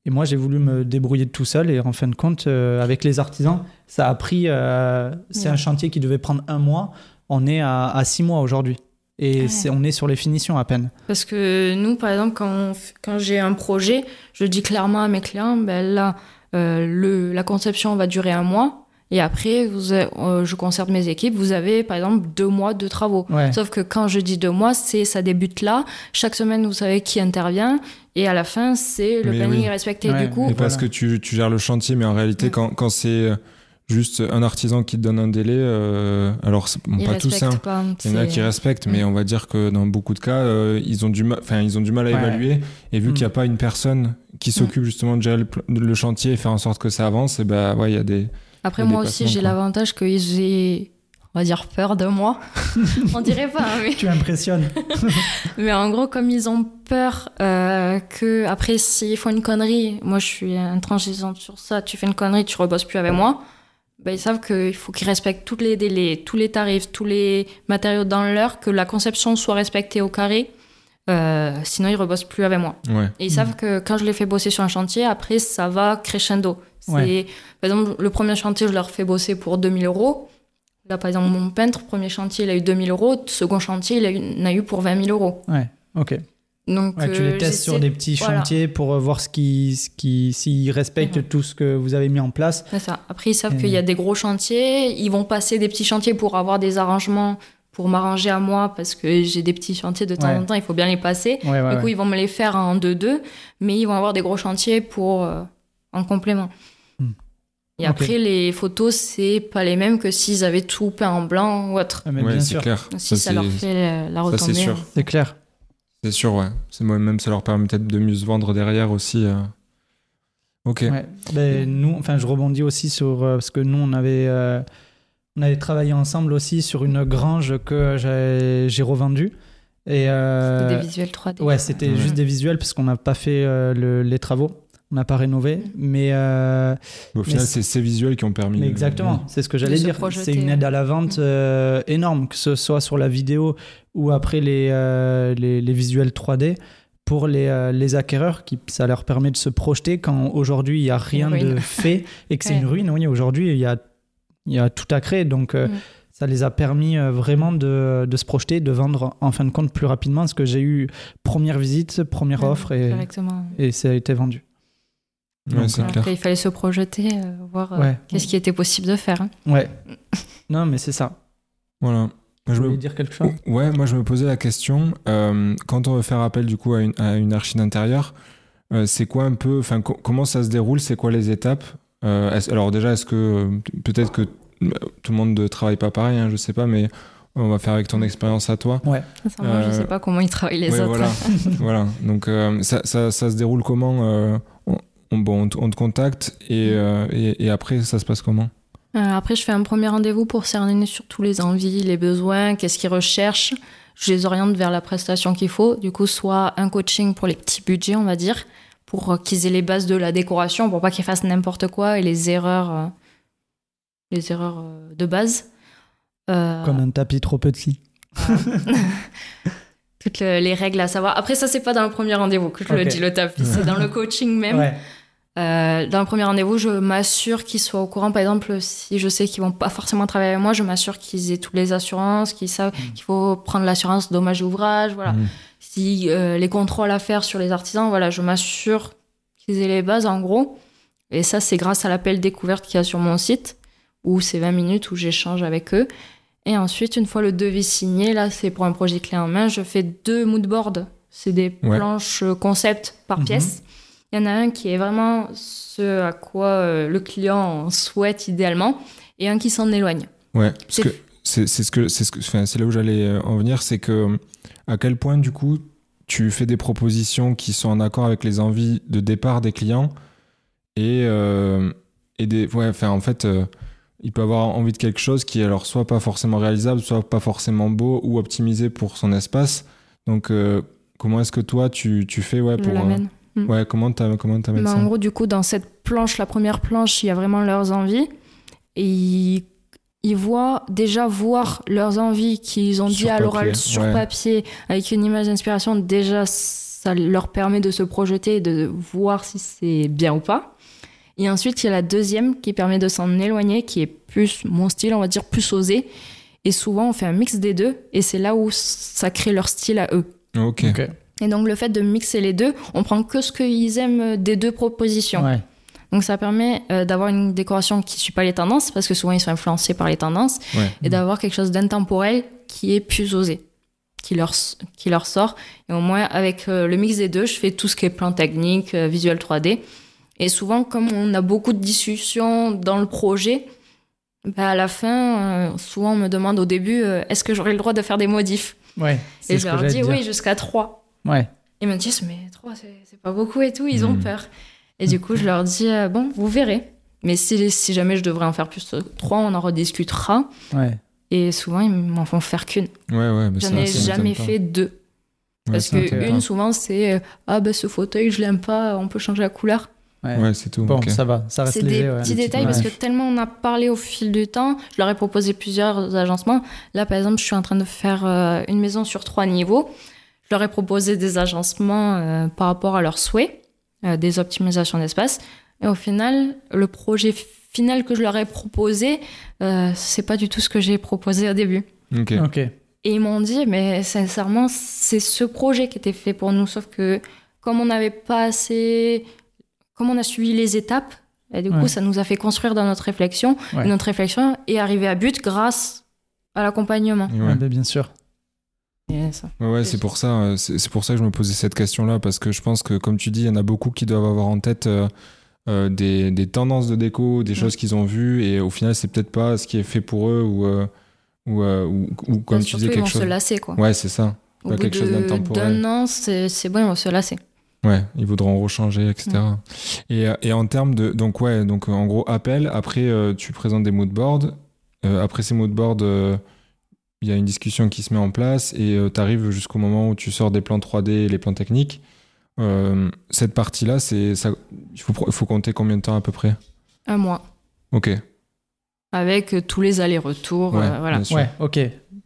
Et moi, j'ai voulu me débrouiller tout seul. Et en fin de compte, euh, avec les artisans, ça a pris. euh, c'est Ouais. un chantier qui devait prendre un mois. On est à, à six mois aujourd'hui. Et Ouais. c'est, on est sur les finitions à peine. Parce que nous, par exemple, quand, quand j'ai un projet, je dis clairement à mes clients, ben là, euh, le, la conception va durer un mois. Et après, vous, a- euh, je concerte mes équipes. Vous avez, par exemple, deux mois de travaux. Ouais. Sauf que quand je dis deux mois, c'est ça débute là. Chaque semaine, vous savez qui intervient. Et à la fin, c'est le Mais planning oui. est respecté. Ouais, du coup, Et parce Voilà. que tu, tu gères le chantier, mais en réalité, Mm. quand, quand c'est euh, juste un artisan qui te donne un délai, euh, alors c'est- bon, pas tous, hein. pas. Il y en a qui respectent, mais on va dire que dans beaucoup de cas, euh, ils, ont du mal, enfin, ils ont du mal à Ouais. évaluer. Et vu Mm. qu'il n'y a pas une personne qui s'occupe justement de gérer le, chantier et faire en sorte que ça avance, et ben ouais, il y a des. Après, moi des aussi, j'ai l'avantage qu'ils aient, on va dire, peur de moi. on dirait pas, hein, mais. Tu impressionnes. Mais en gros, comme ils ont peur euh, que après s'ils font une connerie, moi je suis intransigeante sur ça, tu fais une connerie, tu rebosses plus avec moi, ben, ils savent qu'il faut qu'ils respectent tous les délais, tous les tarifs, tous les matériaux dans l'heure, que la conception soit respectée au carré. euh, sinon, ils rebossent plus avec moi. Ouais. Et ils savent que quand je les fais bosser sur un chantier, après, ça va crescendo. Ouais. Par exemple, le premier chantier, je leur fais bosser pour 2000 euros. Là, par exemple, mon peintre, premier chantier, il a eu 2000 euros. Second chantier, il a eu- en a eu pour 20 000 euros. Ouais, ok. Donc, Ouais, tu euh, les testes sur des petits voilà. chantiers pour euh, voir ce qui, ce qui, s'ils respectent Mhm. tout ce que vous avez mis en place. C'est ça. Après, ils savent Et- qu'il y a des gros chantiers. Ils vont passer des petits chantiers pour avoir des arrangements, pour m'arranger à moi, parce que j'ai des petits chantiers de temps Ouais. en temps, il faut bien les passer. Ouais, ouais, du coup, ouais. ils vont me les faire en 2-2, mais ils vont avoir des gros chantiers pour euh, en complément. Hmm. Et après, les photos, c'est pas les mêmes que s'ils avaient tout peint en blanc ou autre. Ah, mais Ouais, bien c'est sûr, clair. Si ça, leur fait la ça, retombée. c'est sûr. c'est clair. C'est sûr, ouais. C'est moi même, ça leur permet peut-être de mieux se vendre derrière aussi. euh. Ok. Ouais. Ben, nous, enfin, je rebondis aussi sur euh, parce que nous, on avait, euh, on avait travaillé ensemble aussi sur une grange que j'ai j'ai revendue. Et euh, Des visuels 3D. ouais, c'était Ouais. juste des visuels parce qu'on n'a pas fait euh, le- les travaux, on n'a pas rénové. Mais, euh, Au final, Mais c'est ces visuels qui ont permis. mais exactement, c'est ce que j'allais dire. projeter, C'est une aide à la vente euh, énorme, que ce soit sur la vidéo ou après les, euh, les, les visuels 3D. Pour les, euh, les acquéreurs, qui, ça leur permet de se projeter quand aujourd'hui il n'y a rien de fait et que c'est Ouais. une ruine. Oui, aujourd'hui il y a, il y a tout à créer. Donc euh, Mm. ça les a permis euh, vraiment de, de se projeter, de vendre en fin de compte plus rapidement. Parce que j'ai eu première visite, première Ouais, offre et, et ça a été vendu. Ouais, Donc, euh, clair. Après, il fallait se projeter, euh, voir euh, Ouais. qu'est-ce qui était possible de faire. hein. Ouais. non, mais c'est ça. Voilà. Je Je voulais me- dire quelque chose? Ouais, moi je me posais la question, euh, quand on veut faire appel du coup à une, à une archi d'intérieur, euh, c'est quoi un peu, enfin co- comment ça se déroule, c'est quoi les étapes? Euh, Alors déjà, est-ce que peut-être que tout le monde ne travaille pas pareil, hein, je sais pas, mais on va faire avec ton expérience à toi. Ouais. Sincèrement, je Euh, sais pas comment ils travaillent les Ouais, autres. voilà, voilà. Donc euh, ça, ça, ça se déroule comment euh, on, on- bon, on te, on te contacte et, euh, et, et après ça se passe comment? Euh, après, je fais un premier rendez-vous pour cerner sur tous les envies, les besoins, qu'est-ce qu'ils recherchent. Je les oriente vers la prestation qu'il faut. Du coup, soit un coaching pour les petits budgets, on va dire, pour qu'ils aient les bases de la décoration, pour pas qu'ils fassent n'importe quoi et les erreurs, euh, les erreurs euh, de base. Euh, Comme un tapis trop petit. toutes le- les règles à savoir. Après, ça, c'est pas dans le premier rendez-vous que je le dis, le tapis. C'est dans le coaching même. Ouais. Euh, dans le premier rendez-vous, je m'assure qu'ils soient au courant. Par exemple, si je sais qu'ils vont pas forcément travailler avec moi, je m'assure qu'ils aient toutes les assurances, qu'ils savent Mm. qu'il faut prendre l'assurance dommage ouvrage. Voilà. Mhm. Si euh, les contrôles à faire sur les artisans, voilà, je m'assure qu'ils aient les bases en gros. Et ça, c'est grâce à l'appel découverte qu'il y a sur mon site, où c'est 20 minutes où j'échange avec eux. Et ensuite, une fois le devis signé, là, c'est pour un projet clé en main, je fais deux moodboards. C'est des Ouais. planches euh, concept par Mhm. pièce. Il y en a un qui est vraiment ce à quoi euh, le client souhaite idéalement, et un qui s'en éloigne. Ouais, parce C'est- que c'est ce que c'est ce que enfin, c'est là où j'allais euh, en venir, c'est que à quel point du coup tu fais des propositions qui sont en accord avec les envies de départ des clients et euh, et des ouais enfin en fait euh, il peut avoir envie de quelque chose qui est alors soit pas forcément réalisable, soit pas forcément beau ou optimisé pour son espace. Donc euh, comment est-ce que toi tu, tu fais ouais pour euh, l'amène. ouais comment t'as comment t'amènes Bah, ça en gros, du coup, dans cette planche, la première planche, il y a vraiment leurs envies. Et ils, ils voient, déjà voir leurs envies qu'ils ont dit Sur à l'oral sur ouais. papier, avec une image d'inspiration, déjà, ça leur permet de se projeter et de voir si c'est bien ou pas. Et ensuite, il y a la deuxième qui permet de s'en éloigner, qui est plus mon style, on va dire, plus osé. Et souvent, on fait un mix des deux, et c'est là où ça crée leur style à eux. Ok. Et donc, le fait de mixer les deux, on prend que ce qu'ils aiment des deux propositions. Ouais. Donc ça permet euh, d'avoir une décoration qui ne suit pas les tendances, parce que souvent ils sont influencés par les tendances, Ouais. et d'avoir quelque chose d'intemporel qui est plus osé, qui leur, qui leur sort. Et au moins, avec euh, le mix des deux, je fais tout ce qui est plan technique, euh, visuel 3D. Et souvent, comme on a beaucoup de discussions dans le projet, bah, à la fin, euh, souvent on me demande au début, euh, est-ce que j'aurai le droit de faire des modifs Ouais. Et je leur dis oui, jusqu'à 3. Ouais. Ils me disent, mais 3, c'est pas beaucoup et tout, ils ont Mhm. peur. Et du coup, je leur dis, euh, bon, vous verrez. Mais si, si jamais je devrais en faire plus de 3, on en rediscutera. Ouais. Et souvent, ils m'en font faire qu'une. Ouais ouais, J'en ai jamais fait deux. Ouais, Parce que une, souvent, c'est ah, bah ce fauteuil, je l'aime pas, on peut changer la couleur. Ouais. Ouais, c'est tout. Bon, ça va, ça reste C'est des léger. ouais. petits détails parce que tellement on a parlé au fil du temps. Je leur ai proposé plusieurs agencements. Là, par exemple, je suis en train de faire euh, une maison sur trois niveaux. Je leur ai proposé des agencements euh, par rapport à leurs souhaits, euh, des optimisations d'espace. Et au final, le projet final que je leur ai proposé, euh, c'est pas du tout ce que j'ai proposé au début. Ok. Ok. Et ils m'ont dit, mais sincèrement, c'est ce projet qui était fait pour nous. Sauf que comme on n'avait pas assez. Comme on a suivi les étapes, et du Ouais. coup, ça nous a fait construire dans notre réflexion. Ouais. Et notre réflexion est arrivée à but grâce à l'accompagnement. Ouais. Ouais, bah, bien sûr. Ouais, c'est pour ça. euh, C'est pour ça que je me posais cette question-là parce que je pense que, comme tu dis, il y en a beaucoup qui doivent avoir en tête euh, euh, des, des tendances de déco, des choses qu'ils ont vues et au final, c'est peut-être pas ce qui est fait pour eux ou euh, ou, ou, ou comme tu disais ils quelque vont chose. se lasser, quoi. Ouais, c'est ça. Au pas bout quelque chose de- d'intemporel. d'un an, c'est c'est bon, ils vont se lasser. Ouais, ils voudront rechanger, etc. Et, euh, et en termes de donc ouais, donc en gros appel. Après, euh, tu présentes des mood boards. Euh, après ces mood boards, euh, il y a une discussion qui se met en place et tu arrives jusqu'au moment où tu sors des plans 3D et les plans techniques. Euh, cette partie-là, c'est ça. Il faut, faut compter combien de temps à peu près? Un mois. Ok. Avec tous les allers-retours. Ouais, euh, voilà. Ouais, ok.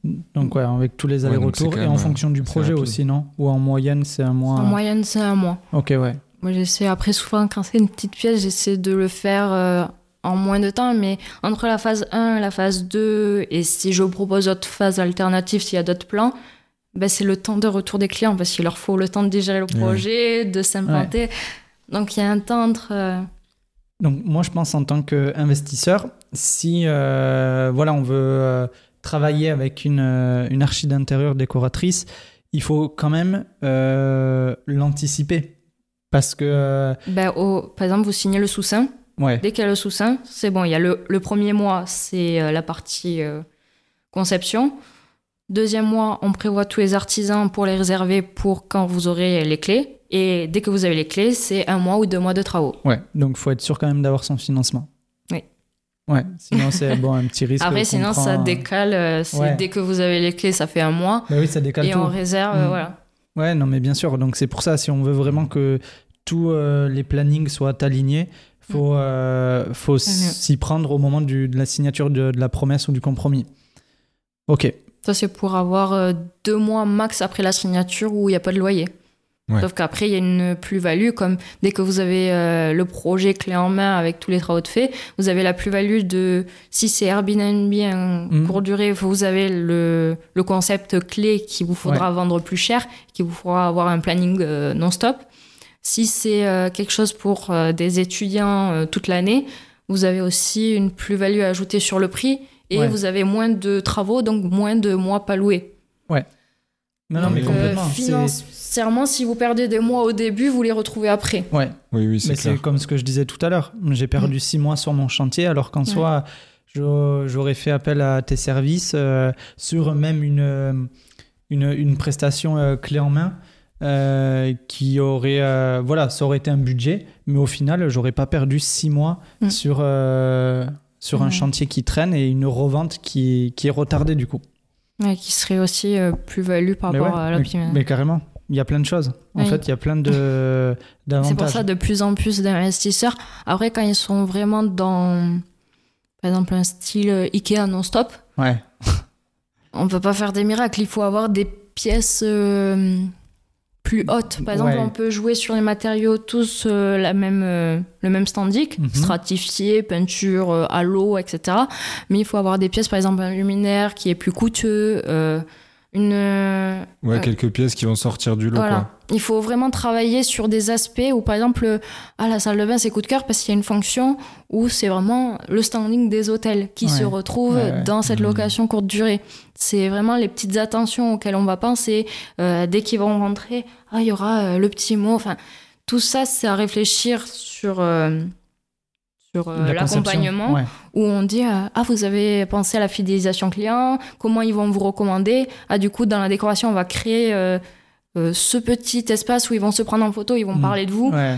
Donc, ouais, avec tous les allers-retours et en fonction du projet rapide. aussi, non? Ou en moyenne, c'est un mois En moyenne, c'est un mois. Ok, ouais. Moi, j'essaie, après, souvent, quand c'est une petite pièce, j'essaie de le faire euh, en moins de temps, mais entre la phase 1 et la phase 2, et si je propose d'autres phases alternatives, s'il y a d'autres plans, ben, c'est le temps de retour des clients, parce qu'il leur faut le temps de digérer le projet, de s'implanter. Donc, il y a un temps entre. euh, Donc moi je pense en tant qu'investisseur, si euh, voilà on veut euh, travailler avec une, euh, une archi d'intérieur décoratrice, il faut quand même euh, l'anticiper. Parce que... euh, ben, par exemple, vous signez le sous-sein. ouais, Dès qu'il y a le sous-sein, c'est bon. Il y a le, le premier mois, c'est la partie euh, conception. Deuxième mois, on prévoit tous les artisans pour les réserver pour quand vous aurez les clés. Et dès que vous avez les clés, c'est un mois ou deux mois de travaux. ouais. Donc faut être sûr quand même d'avoir son financement. Ouais, sinon c'est bon, un petit risque. Après, sinon, prend, ça euh, décale. euh, Ouais. Dès que vous avez les clés, ça fait un mois. Bah oui, ça décale et tout. on réserve, Mm. voilà. Ouais, non, mais bien sûr. Donc c'est pour ça, si on veut vraiment que tous euh, les plannings soient alignés. Faut, euh, faut s'y prendre au moment du- de la signature de, de la promesse ou du compromis. Ok. Ça, c'est pour avoir deux mois max après la signature où il n'y a pas de loyer. Ouais. Sauf qu'après, il y a une plus-value, comme dès que vous avez euh, le projet clé en main avec tous les travaux de fait, vous avez la plus-value de, si c'est Airbnb en courte durée, vous avez le, le concept clé qui vous faudra vendre plus cher, qui vous fera avoir un planning euh, non-stop. Si c'est euh, quelque chose pour des étudiants toute l'année, vous avez aussi une plus-value ajoutée sur le prix et Ouais. vous avez moins de travaux, donc moins de mois pas loués. Non, non, mais euh, complètement. C'est- financièrement, si vous perdez des mois au début, vous les retrouvez après. Ouais. Oui, oui, Mais c'est c'est comme ce que je disais tout à l'heure. J'ai perdu six mois sur mon chantier, alors qu'en Ouais. soi, j'au- j'aurais fait appel à tes services euh, sur même une, euh, une, une prestation euh, clé en main. euh, qui aurait euh, voilà ça aurait été un budget mais au final j'aurais pas perdu six mois Mm. sur euh, sur un chantier qui traîne et une revente qui, qui est retardée du coup Ouais, qui serait aussi euh, plus-value par mais, rapport ouais, à mais, l'optimisation. mais carrément il y a plein de choses en Oui. fait il y a plein de d'avantages C'est pour ça de plus en plus d'investisseurs. Après, quand ils sont vraiment dans, par exemple, un style euh, Ikea non-stop, ouais on peut pas faire des miracles. Il faut avoir des pièces euh, plus hautes. Par exemple, Ouais. on peut jouer sur les matériaux tous euh, la même, euh, le même standing, Mhm. stratifié, peinture euh, à l'eau, etc. Mais il faut avoir des pièces, par exemple, un luminaire qui est plus coûteux, euh, une, euh, Ouais, euh, quelques pièces qui vont sortir du lot, Voilà. quoi. Il faut vraiment travailler sur des aspects où, par exemple, ah, la salle de bain, c'est coup de cœur parce qu'il y a une fonction où c'est vraiment le standing des hôtels qui Ouais. se retrouvent Ouais, ouais. dans cette Mhm. location courte durée. C'est vraiment les petites attentions auxquelles on va penser. Euh, dès qu'ils vont rentrer, ah, il y aura euh, le petit mot. Enfin, tout ça, c'est à réfléchir sur, euh, sur euh, l'accompagnement Ouais. où on dit euh, ah vous avez pensé à la fidélisation client comment ils vont vous recommander? Ah du coup dans la décoration on va créer euh, euh, ce petit espace où ils vont se prendre en photo ils vont Mm. parler de vous Ouais,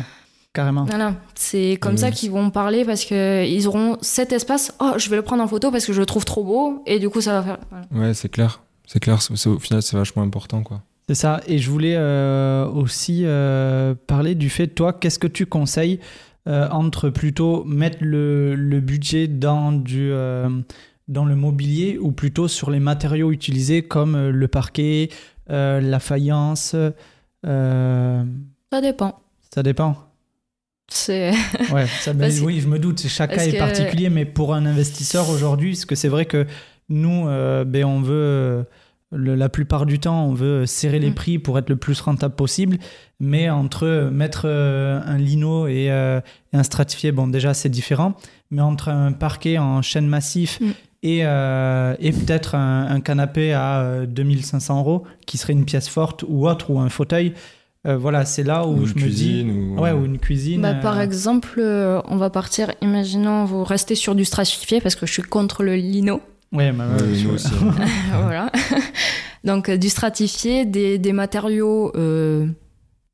carrément. voilà c'est comme Oui. ça qu'ils vont parler parce que ils auront cet espace oh je vais le prendre en photo parce que je le trouve trop beau et du coup ça va faire voilà. Ouais, c'est clair. C'est clair. c'est- c'est- au final, c'est vachement important, quoi. C'est ça. Et je voulais euh, aussi euh, parler du fait, toi, qu'est-ce que tu conseilles euh, entre plutôt mettre le, le budget dans, du, euh, dans le mobilier ou plutôt sur les matériaux utilisés comme euh, le parquet, euh, la faïence ça dépend Ça dépend. c'est Ouais, ça, ben, oui, je me doute. Chacun parce est que- particulier, mais pour un investisseur aujourd'hui, parce que c'est vrai que nous, ben, on veut, le- la plupart du temps, on veut serrer les Mm. prix pour être le plus rentable possible. Mais entre euh, mettre euh, un lino et, euh, et un stratifié, bon, déjà, c'est différent. Mais entre un parquet en chêne massif Mm. et, euh, et peut-être un, un canapé à euh, 2500 euros, qui serait une pièce forte ou autre, ou un fauteuil, euh, voilà, c'est là où Ou je une me dis. cuisine, ou... Ouais, ou une cuisine. Bah, par exemple, euh, on va partir, imaginons, vous restez sur du stratifié parce que je suis contre le lino. Ouais, bah, nous je- aussi. voilà. Donc euh, du stratifié, des, des matériaux euh,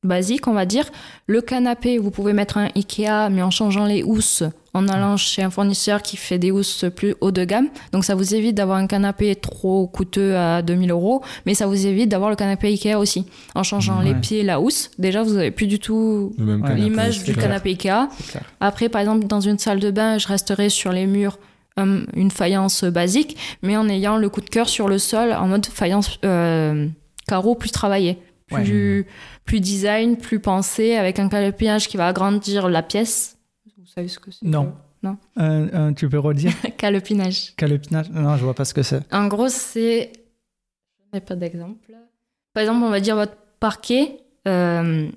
basiques, on va dire. Le canapé, vous pouvez mettre un Ikea, mais en changeant les housses, en allant chez un fournisseur qui fait des housses plus haut de gamme. Donc ça vous évite d'avoir un canapé trop coûteux à 2000 euros, mais ça vous évite d'avoir le canapé Ikea aussi. En changeant les pieds, la housse, déjà vous avez plus du tout l'image du clair. canapé Ikea. Après, par exemple, dans une salle de bain, je resterai sur les murs euh, une faïence basique, mais en ayant le coup de cœur sur le sol en mode faïence euh, carreau plus travaillé. Plus, plus design, plus pensé, avec un calopinage qui va agrandir la pièce. Vous savez ce que c'est Non. Non. Un- un- tu peux redire Calopinage. Calopinage Non, je vois pas ce que c'est. En gros, c'est. Je n'ai pas d'exemple. Par exemple, on va dire votre parquet. euh,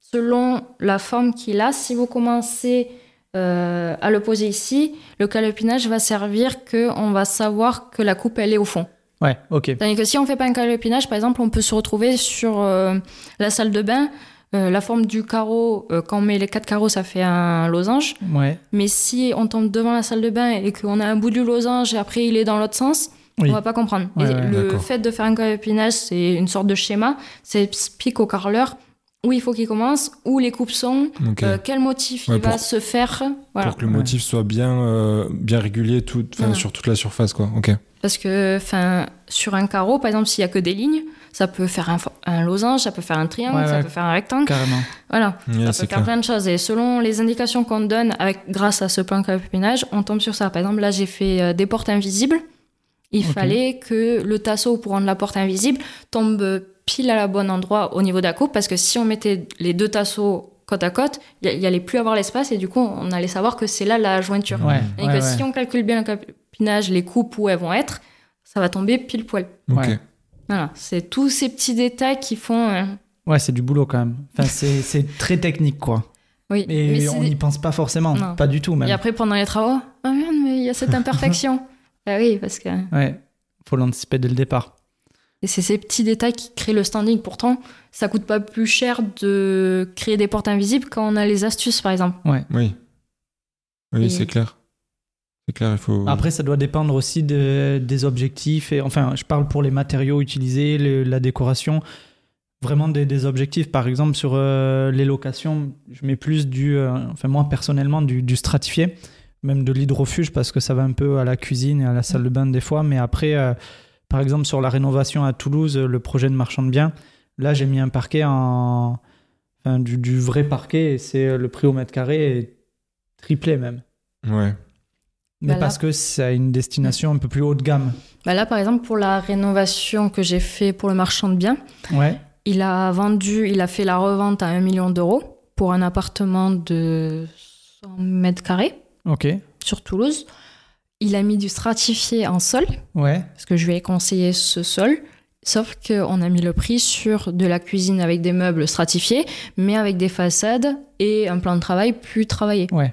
selon la forme qu'il a, si vous commencez euh, à poser ici, le calopinage va servir que on va savoir que la coupe elle est au fond. Ouais, ok. Tandis que si on fait pas un calopinage, par exemple, on peut se retrouver sur euh, la salle de bain. euh, la forme du carreau, euh, quand on met les quatre carreaux, ça fait un losange. Ouais. Mais si on tombe devant la salle de bain et qu'on a un bout du losange et après il est dans l'autre sens, Oui. on va pas comprendre. Ouais, et ouais, le fait de faire un calopinage, c'est une sorte de schéma. C'est explique au carreleur où il faut qu'il commence, où les coupes sont, euh, quel motif Ouais, il va se faire. Voilà. Pour que le motif soit bien, euh, bien régulier tout, enfin, Voilà. sur toute la surface, quoi. Ok. Parce que sur un carreau, par exemple, s'il y a que des lignes, ça peut faire un, losange, ça peut faire un triangle, Ouais, ça ouais. peut faire un rectangle. Carrément. Voilà, Ouais, ça peut faire clair. plein de choses. Et selon les indications qu'on donne avec, grâce à ce plan copinage, on tombe sur ça. Par exemple, là, j'ai fait euh, des portes invisibles. Il fallait que le tasseau pour rendre la porte invisible tombe pile à la bonne endroit au niveau de la coupe, parce que si on mettait les deux tasseaux côte à côte, il y- il y allait plus avoir l'espace et du coup, on allait savoir que c'est là la jointure. Ouais. Et ouais, que ouais. si on calcule bien le copinage, les coupes où elles vont être, ça va tomber pile poil. Voilà, c'est tous ces petits détails qui font. euh, Ouais, c'est du boulot quand même. Enfin, c'est c'est très technique, quoi. Oui, Et mais on n'y pense pas forcément. Non. Pas du tout, même. Et après, pendant les travaux, merde, mais il y a cette imperfection. Ah oui, parce que Ouais. Faut l'anticiper dès le départ. et c'est ces petits détails qui créent le standing. Pourtant, ça coûte pas plus cher de créer des portes invisibles quand on a les astuces, par exemple. Oui. Oui, Et- c'est clair. C'est clair, il faut. Après, ça doit dépendre aussi de- des objectifs. Et, enfin, je parle pour les matériaux utilisés, le- la décoration. Vraiment des, des objectifs. Par exemple, sur euh, les locations, je mets plus du. euh, enfin, moi, personnellement, du, du stratifié, même de l'hydrofuge, parce que ça va un peu à la cuisine et à la salle de bain des fois. Mais après, euh, par exemple, sur la rénovation à Toulouse, le projet de marchand de biens, là, j'ai mis un parquet en. Enfin, du, du vrai parquet, et c'est euh, le prix au mètre carré est triplé même. Ouais. Mais Bah là- parce que c'est une destination un peu plus haut de gamme. Bah là, par exemple, pour la rénovation que j'ai fait pour le marchand de biens, Ouais. il a vendu, il a fait la revente à 1 million d'euros pour un appartement de 100 mètres carrés Ok. sur Toulouse. Il a mis du stratifié en sol. Ouais. parce que je lui ai conseillé ce sol. Sauf qu'on a mis le prix sur de la cuisine avec des meubles stratifiés, mais avec des façades et un plan de travail plus travaillé. Ouais.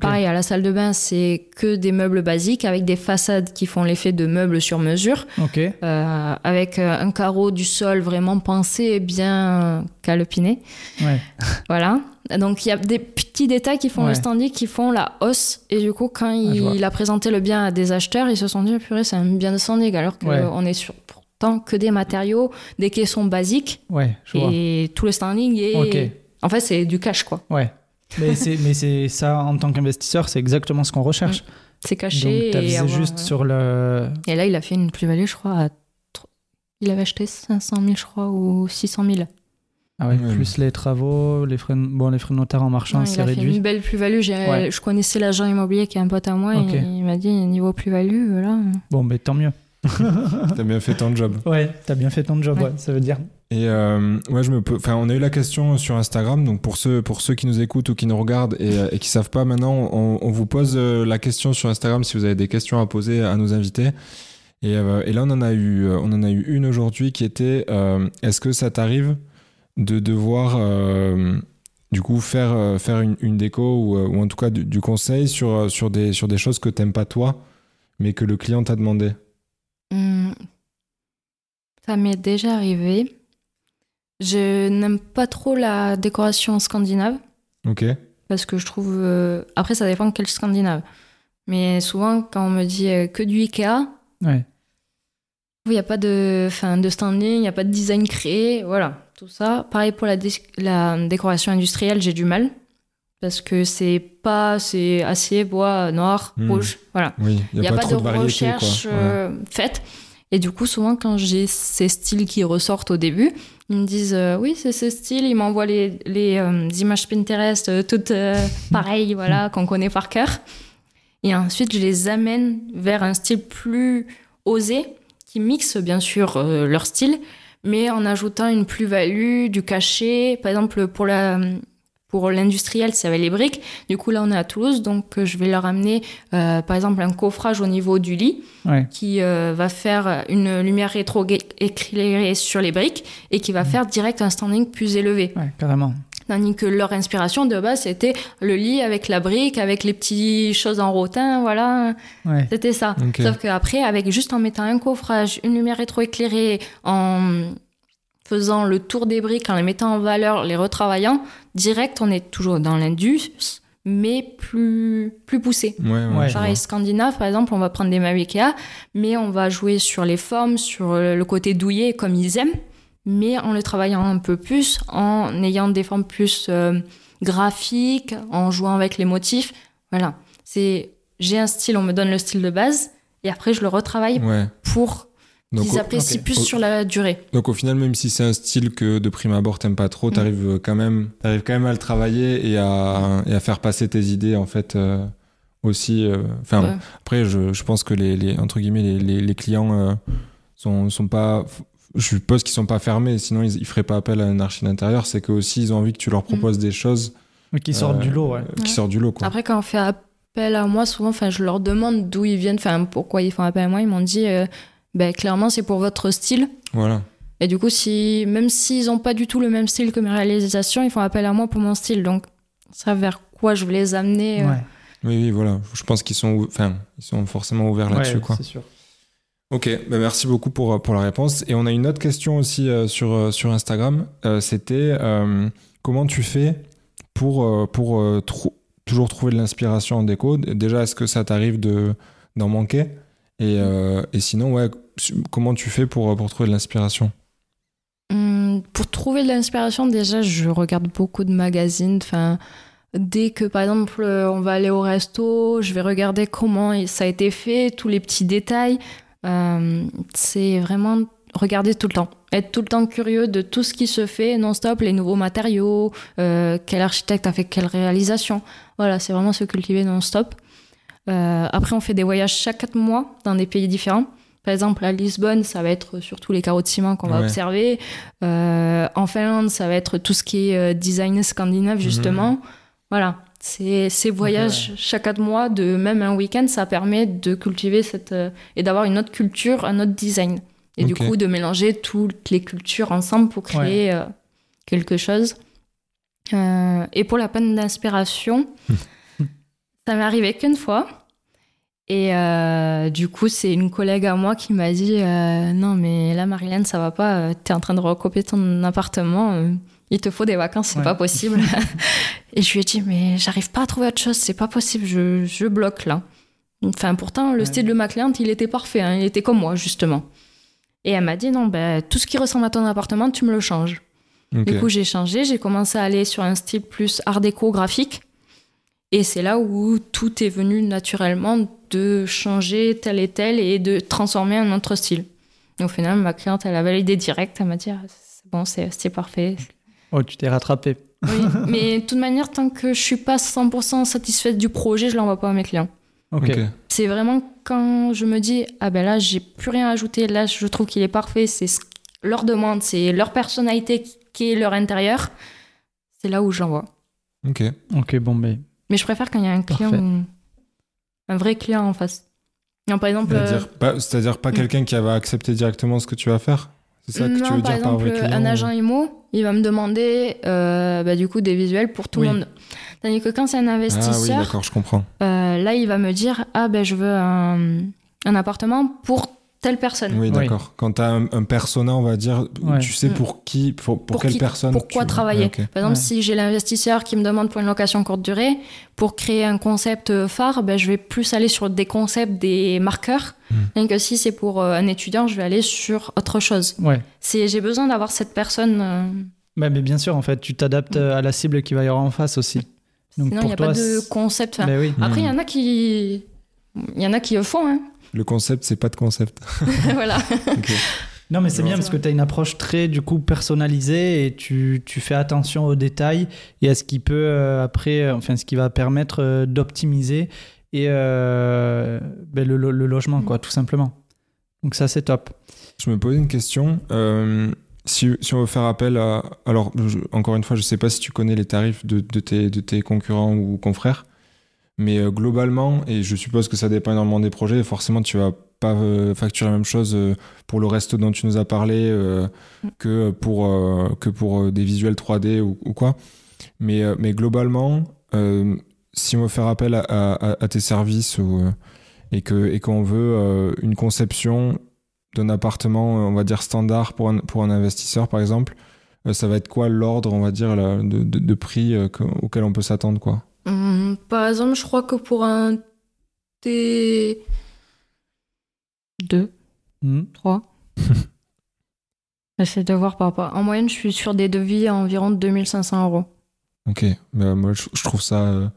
Pareil, à la salle de bain, c'est que des meubles basiques avec des façades qui font l'effet de meubles sur mesure, Ok. euh, avec euh, un carreau du sol vraiment pensé et bien calopiné. Ouais. Voilà. Donc il y a des petits détails qui font Ouais. le standing, qui font la hausse. Et du coup, quand vois. il, a présenté le bien à des acheteurs, ils se sont dit, purée, c'est un bien de standing, alors qu'on Ouais. est sur pourtant que des matériaux, des caissons basiques. Ouais. Je vois. Et tout le standing est... En fait, c'est du cash, quoi. Ouais. Mais c'est mais c'est ça en tant qu'investisseur, c'est exactement ce qu'on recherche. C'est caché. Donc t'as et avoir- juste sur le. Et là, il a fait une plus-value, je crois, à... Il avait acheté 500 000, je crois, ou 600 000. Ah ouais, plus les travaux, les frais, bon, les frais notaires en marchand, Ouais, c'est fait réduit. une belle plus-value. Ouais. Je connaissais l'agent immobilier qui est un pote à moi. Et il m'a dit, niveau plus-value, là... Bon, mais tant mieux. T'as bien fait ton job. Ouais, t'as bien fait ton job, Ouais. ouais, ça veut dire. Et euh, ouais, je me peux. Enfin, on a eu la question sur Instagram. Donc pour ceux pour ceux qui nous écoutent ou qui nous regardent et, euh, et qui savent pas maintenant, on, on vous pose euh, la question sur Instagram si vous avez des questions à poser à nos invités. Et, euh, et là, on en a eu on en a eu une aujourd'hui qui était euh, Est-ce que ça t'arrive de devoir euh, du coup faire euh, faire une, une déco ou, euh, ou en tout cas du, du conseil sur sur des sur des choses que t'aimes pas toi, mais que le client t'a demandé. Hmm. Ça m'est déjà arrivé. Je n'aime pas trop la décoration scandinave Ok. parce que je trouve. euh, Après, ça dépend quel scandinave. Mais souvent, quand on me dit euh, que du Ikea, Ouais. il n'y a pas de, enfin, de standing, il n'y a pas de design créé. Voilà, tout ça. Pareil pour la, dé- la décoration industrielle, j'ai du mal. Parce que c'est pas. C'est acier, bois, noir, Hmm. rouge. Voilà. Oui. Il n'y a, pas, de, de, variété recherche. Ouais. euh, faite. Et du coup, souvent, quand j'ai ces styles qui ressortent au début, ils me disent euh, Oui, c'est ce style. Ils m'envoient les, les euh, images Pinterest, toutes pareilles, voilà, qu'on connaît par cœur. Et ensuite, je les amène vers un style plus osé, qui mixe bien sûr leur style, mais en ajoutant une plus-value, du cachet. Par exemple, pour la. Pour l'industriel, ça va les briques. Du coup, là, on est à Toulouse, donc euh, je vais leur amener, euh, par exemple, un coffrage au niveau du lit Ouais. qui euh, va faire une lumière rétro-éclairée sur les briques et qui va faire direct un standing plus élevé. Ouais, carrément. Tandis que leur inspiration de base, c'était le lit avec la brique, avec les petites choses en rotin, voilà. Ouais. C'était ça. Sauf qu'après, avec juste en mettant un coffrage, une lumière rétro-éclairée, en faisant le tour des briques, en les mettant en valeur, les retravaillant, direct, on est toujours dans l'indus, mais plus, plus poussé. Ouais, ouais, Pareil, scandinave, par exemple, on va prendre des meubles Ikea, mais on va jouer sur les formes, sur le côté douillet comme ils aiment, mais en le travaillant un peu plus, en ayant des formes plus euh, graphiques, en jouant avec les motifs. Voilà. C'est, j'ai un style, on me donne le style de base, et après je le retravaille Ouais. pour Donc, Ils au, apprécient plus sur la durée. donc au final, même si c'est un style que de prime abord t'aimes pas trop, t'arrives euh, quand même, t'arrives quand même à le travailler et à, et à faire passer tes idées en fait euh, aussi. euh, Enfin, Ouais. après, je, je pense que les, les entre guillemets les, les, les clients sont, sont pas. Je suppose qu'ils sont pas fermés, sinon ils, ils feraient pas appel à un archi d'intérieur. C'est que aussi ils ont envie que tu leur proposes des choses Qui sortent euh, du lot, ouais. euh, qui Ouais. sortent du lot quoi. Après, quand on fait appel à moi, souvent, enfin, je leur demande d'où ils viennent, enfin, pourquoi ils font appel à moi. Ils m'ont dit, euh, ben, clairement, c'est pour votre style. Voilà. Et du coup, si, même s'ils n'ont pas du tout le même style que mes réalisations, ils font appel à moi pour mon style. Donc, ça vers quoi je veux les amener. euh, Ouais, Oui, oui, voilà. Je pense qu'ils sont, enfin, ils sont forcément ouverts là-dessus, ouais, quoi. c'est sûr. Ok, bah merci beaucoup pour, pour la réponse. Et on a une autre question aussi euh, sur, euh, sur Instagram. Euh, C'était euh, comment tu fais pour, euh, pour euh, toujours trouver de l'inspiration en déco? Déjà, est-ce que ça t'arrive de, d'en manquer? Et, euh, et sinon, ouais, comment tu fais pour, pour trouver de l'inspiration? Hum, pour trouver de l'inspiration, déjà, je regarde beaucoup de magazines. Enfin, dès que, par exemple, euh, on va aller au resto, je vais regarder comment ça a été fait, tous les petits détails. Euh, c'est vraiment regarder tout le temps. Être tout le temps curieux de tout ce qui se fait non-stop, les nouveaux matériaux, euh, quel architecte a fait quelle réalisation. Voilà, c'est vraiment se cultiver non-stop. Euh, après, on fait des voyages chaque 4 mois dans des pays différents. Par exemple, à Lisbonne, ça va être surtout les carreaux de ciment qu'on va Ouais. observer. Euh, en Finlande, ça va être tout ce qui est design scandinave, justement. Voilà. Ces, ces voyages chaque 4 mois, de même un week-end, ça permet de cultiver cette. euh, et d'avoir une autre culture, un autre design. Et du coup, de mélanger toutes les cultures ensemble pour créer euh, quelque chose. Euh, et pour la panne d'inspiration, ça m'est arrivé qu'une fois. Et euh, du coup, c'est une collègue à moi qui m'a dit euh, Non, mais là, Marilyn, ça va pas. T'es en train de recopier ton appartement. Il te faut des vacances, c'est Ouais. pas possible. et je lui ai dit Mais j'arrive pas à trouver autre chose, c'est pas possible, je, je bloque là. Enfin, pourtant, le Ouais. style de ma cliente, il était parfait, hein, il était comme moi, justement. Et elle m'a dit Non, ben, tout ce qui ressemble à ton appartement, tu me le changes. Du coup, j'ai changé, j'ai commencé à aller sur un style plus art déco graphique. Et c'est là où tout est venu naturellement de changer tel et tel et de transformer un autre style. Et au final, ma cliente, elle a validé direct. Elle m'a dit, Ah, c'est bon, c'est parfait. Oh, tu t'es rattrapé. Oui, mais de toute manière, tant que je suis pas 100% satisfaite du projet, je l'envoie pas à mes clients. Ok. Ok. C'est vraiment quand je me dis, ah ben là, j'ai plus rien à ajouter, là, je trouve qu'il est parfait, c'est ce leur demande, c'est leur personnalité qui est leur intérieur, c'est là où j'envoie. Ok. Ok, bon, mais. Mais je préfère quand il y a un client, Parfait. un vrai client en face. Non, par exemple, euh, C'est-à-dire pas, c'est-à-dire pas Mm. quelqu'un qui va accepter directement ce que tu vas faire? C'est ça que non, tu veux par dire par exemple, un agent IMO, il va me demander euh, bah, du coup des visuels pour tout Oui. le monde. Tandis que quand c'est un Ah oui, investisseur, d'accord, je comprends. euh, là, il va me dire ah ben je veux un, un appartement pour telle personne. Oui, Oui. d'accord. Quand tu as un, un persona, on va dire, Ouais. tu sais pour qui, pour, pour Pour quelle qui- personne Pourquoi tu- travailler Ouais. Par exemple, Ouais. si j'ai l'investisseur qui me demande pour une location courte durée, pour créer un concept phare, ben, je vais plus aller sur des concepts, des marqueurs. Mm. Tandis que si c'est pour euh, un étudiant, je vais aller sur autre chose. Ouais. C'est, j'ai besoin d'avoir cette personne. euh, Ouais, mais bien sûr, en fait, tu t'adaptes euh, à la cible qu'il va y avoir en face aussi. Donc sinon, il n'y a toi, pas de concept. Enfin, Ben oui. Après, il y Mm. en a qui. Il y en a qui le font, hein. Le concept, c'est pas de concept. voilà. Non, mais c'est bien c'est parce que tu as une approche très du coup personnalisée et tu, tu fais attention aux détails et à ce qui peut euh, après, euh, enfin ce qui va permettre euh, d'optimiser et euh, ben, le, le- le logement, quoi, tout simplement. Donc ça, c'est top. Je me posais une question. euh, si, si on veut faire appel à. Alors, je- encore une fois, je sais pas si tu connais les tarifs de, de tes, de tes concurrents ou confrères, mais euh, globalement, et je suppose que ça dépend énormément des projets, forcément, tu vas pas euh, facturer la même chose euh, pour le resto dont tu nous as parlé euh, que pour, euh, que pour des visuels 3D ou, ou quoi. Mais, mais globalement, euh, si on veut faire appel à, à- à tes services ou, et que et qu'on veut une conception d'un appartement, on va dire standard pour un, pour un investisseur, par exemple, ça va être quoi l'ordre, on va dire, là, de, de, de prix que- auquel on peut s'attendre, quoi? Hum, par exemple, je crois que pour un T. 2, Hmm. 3. J'essaie de voir par rapport. En moyenne, je suis sur des devis à environ 2500 euros. Ok, mais, euh, moi je, je trouve ça, euh,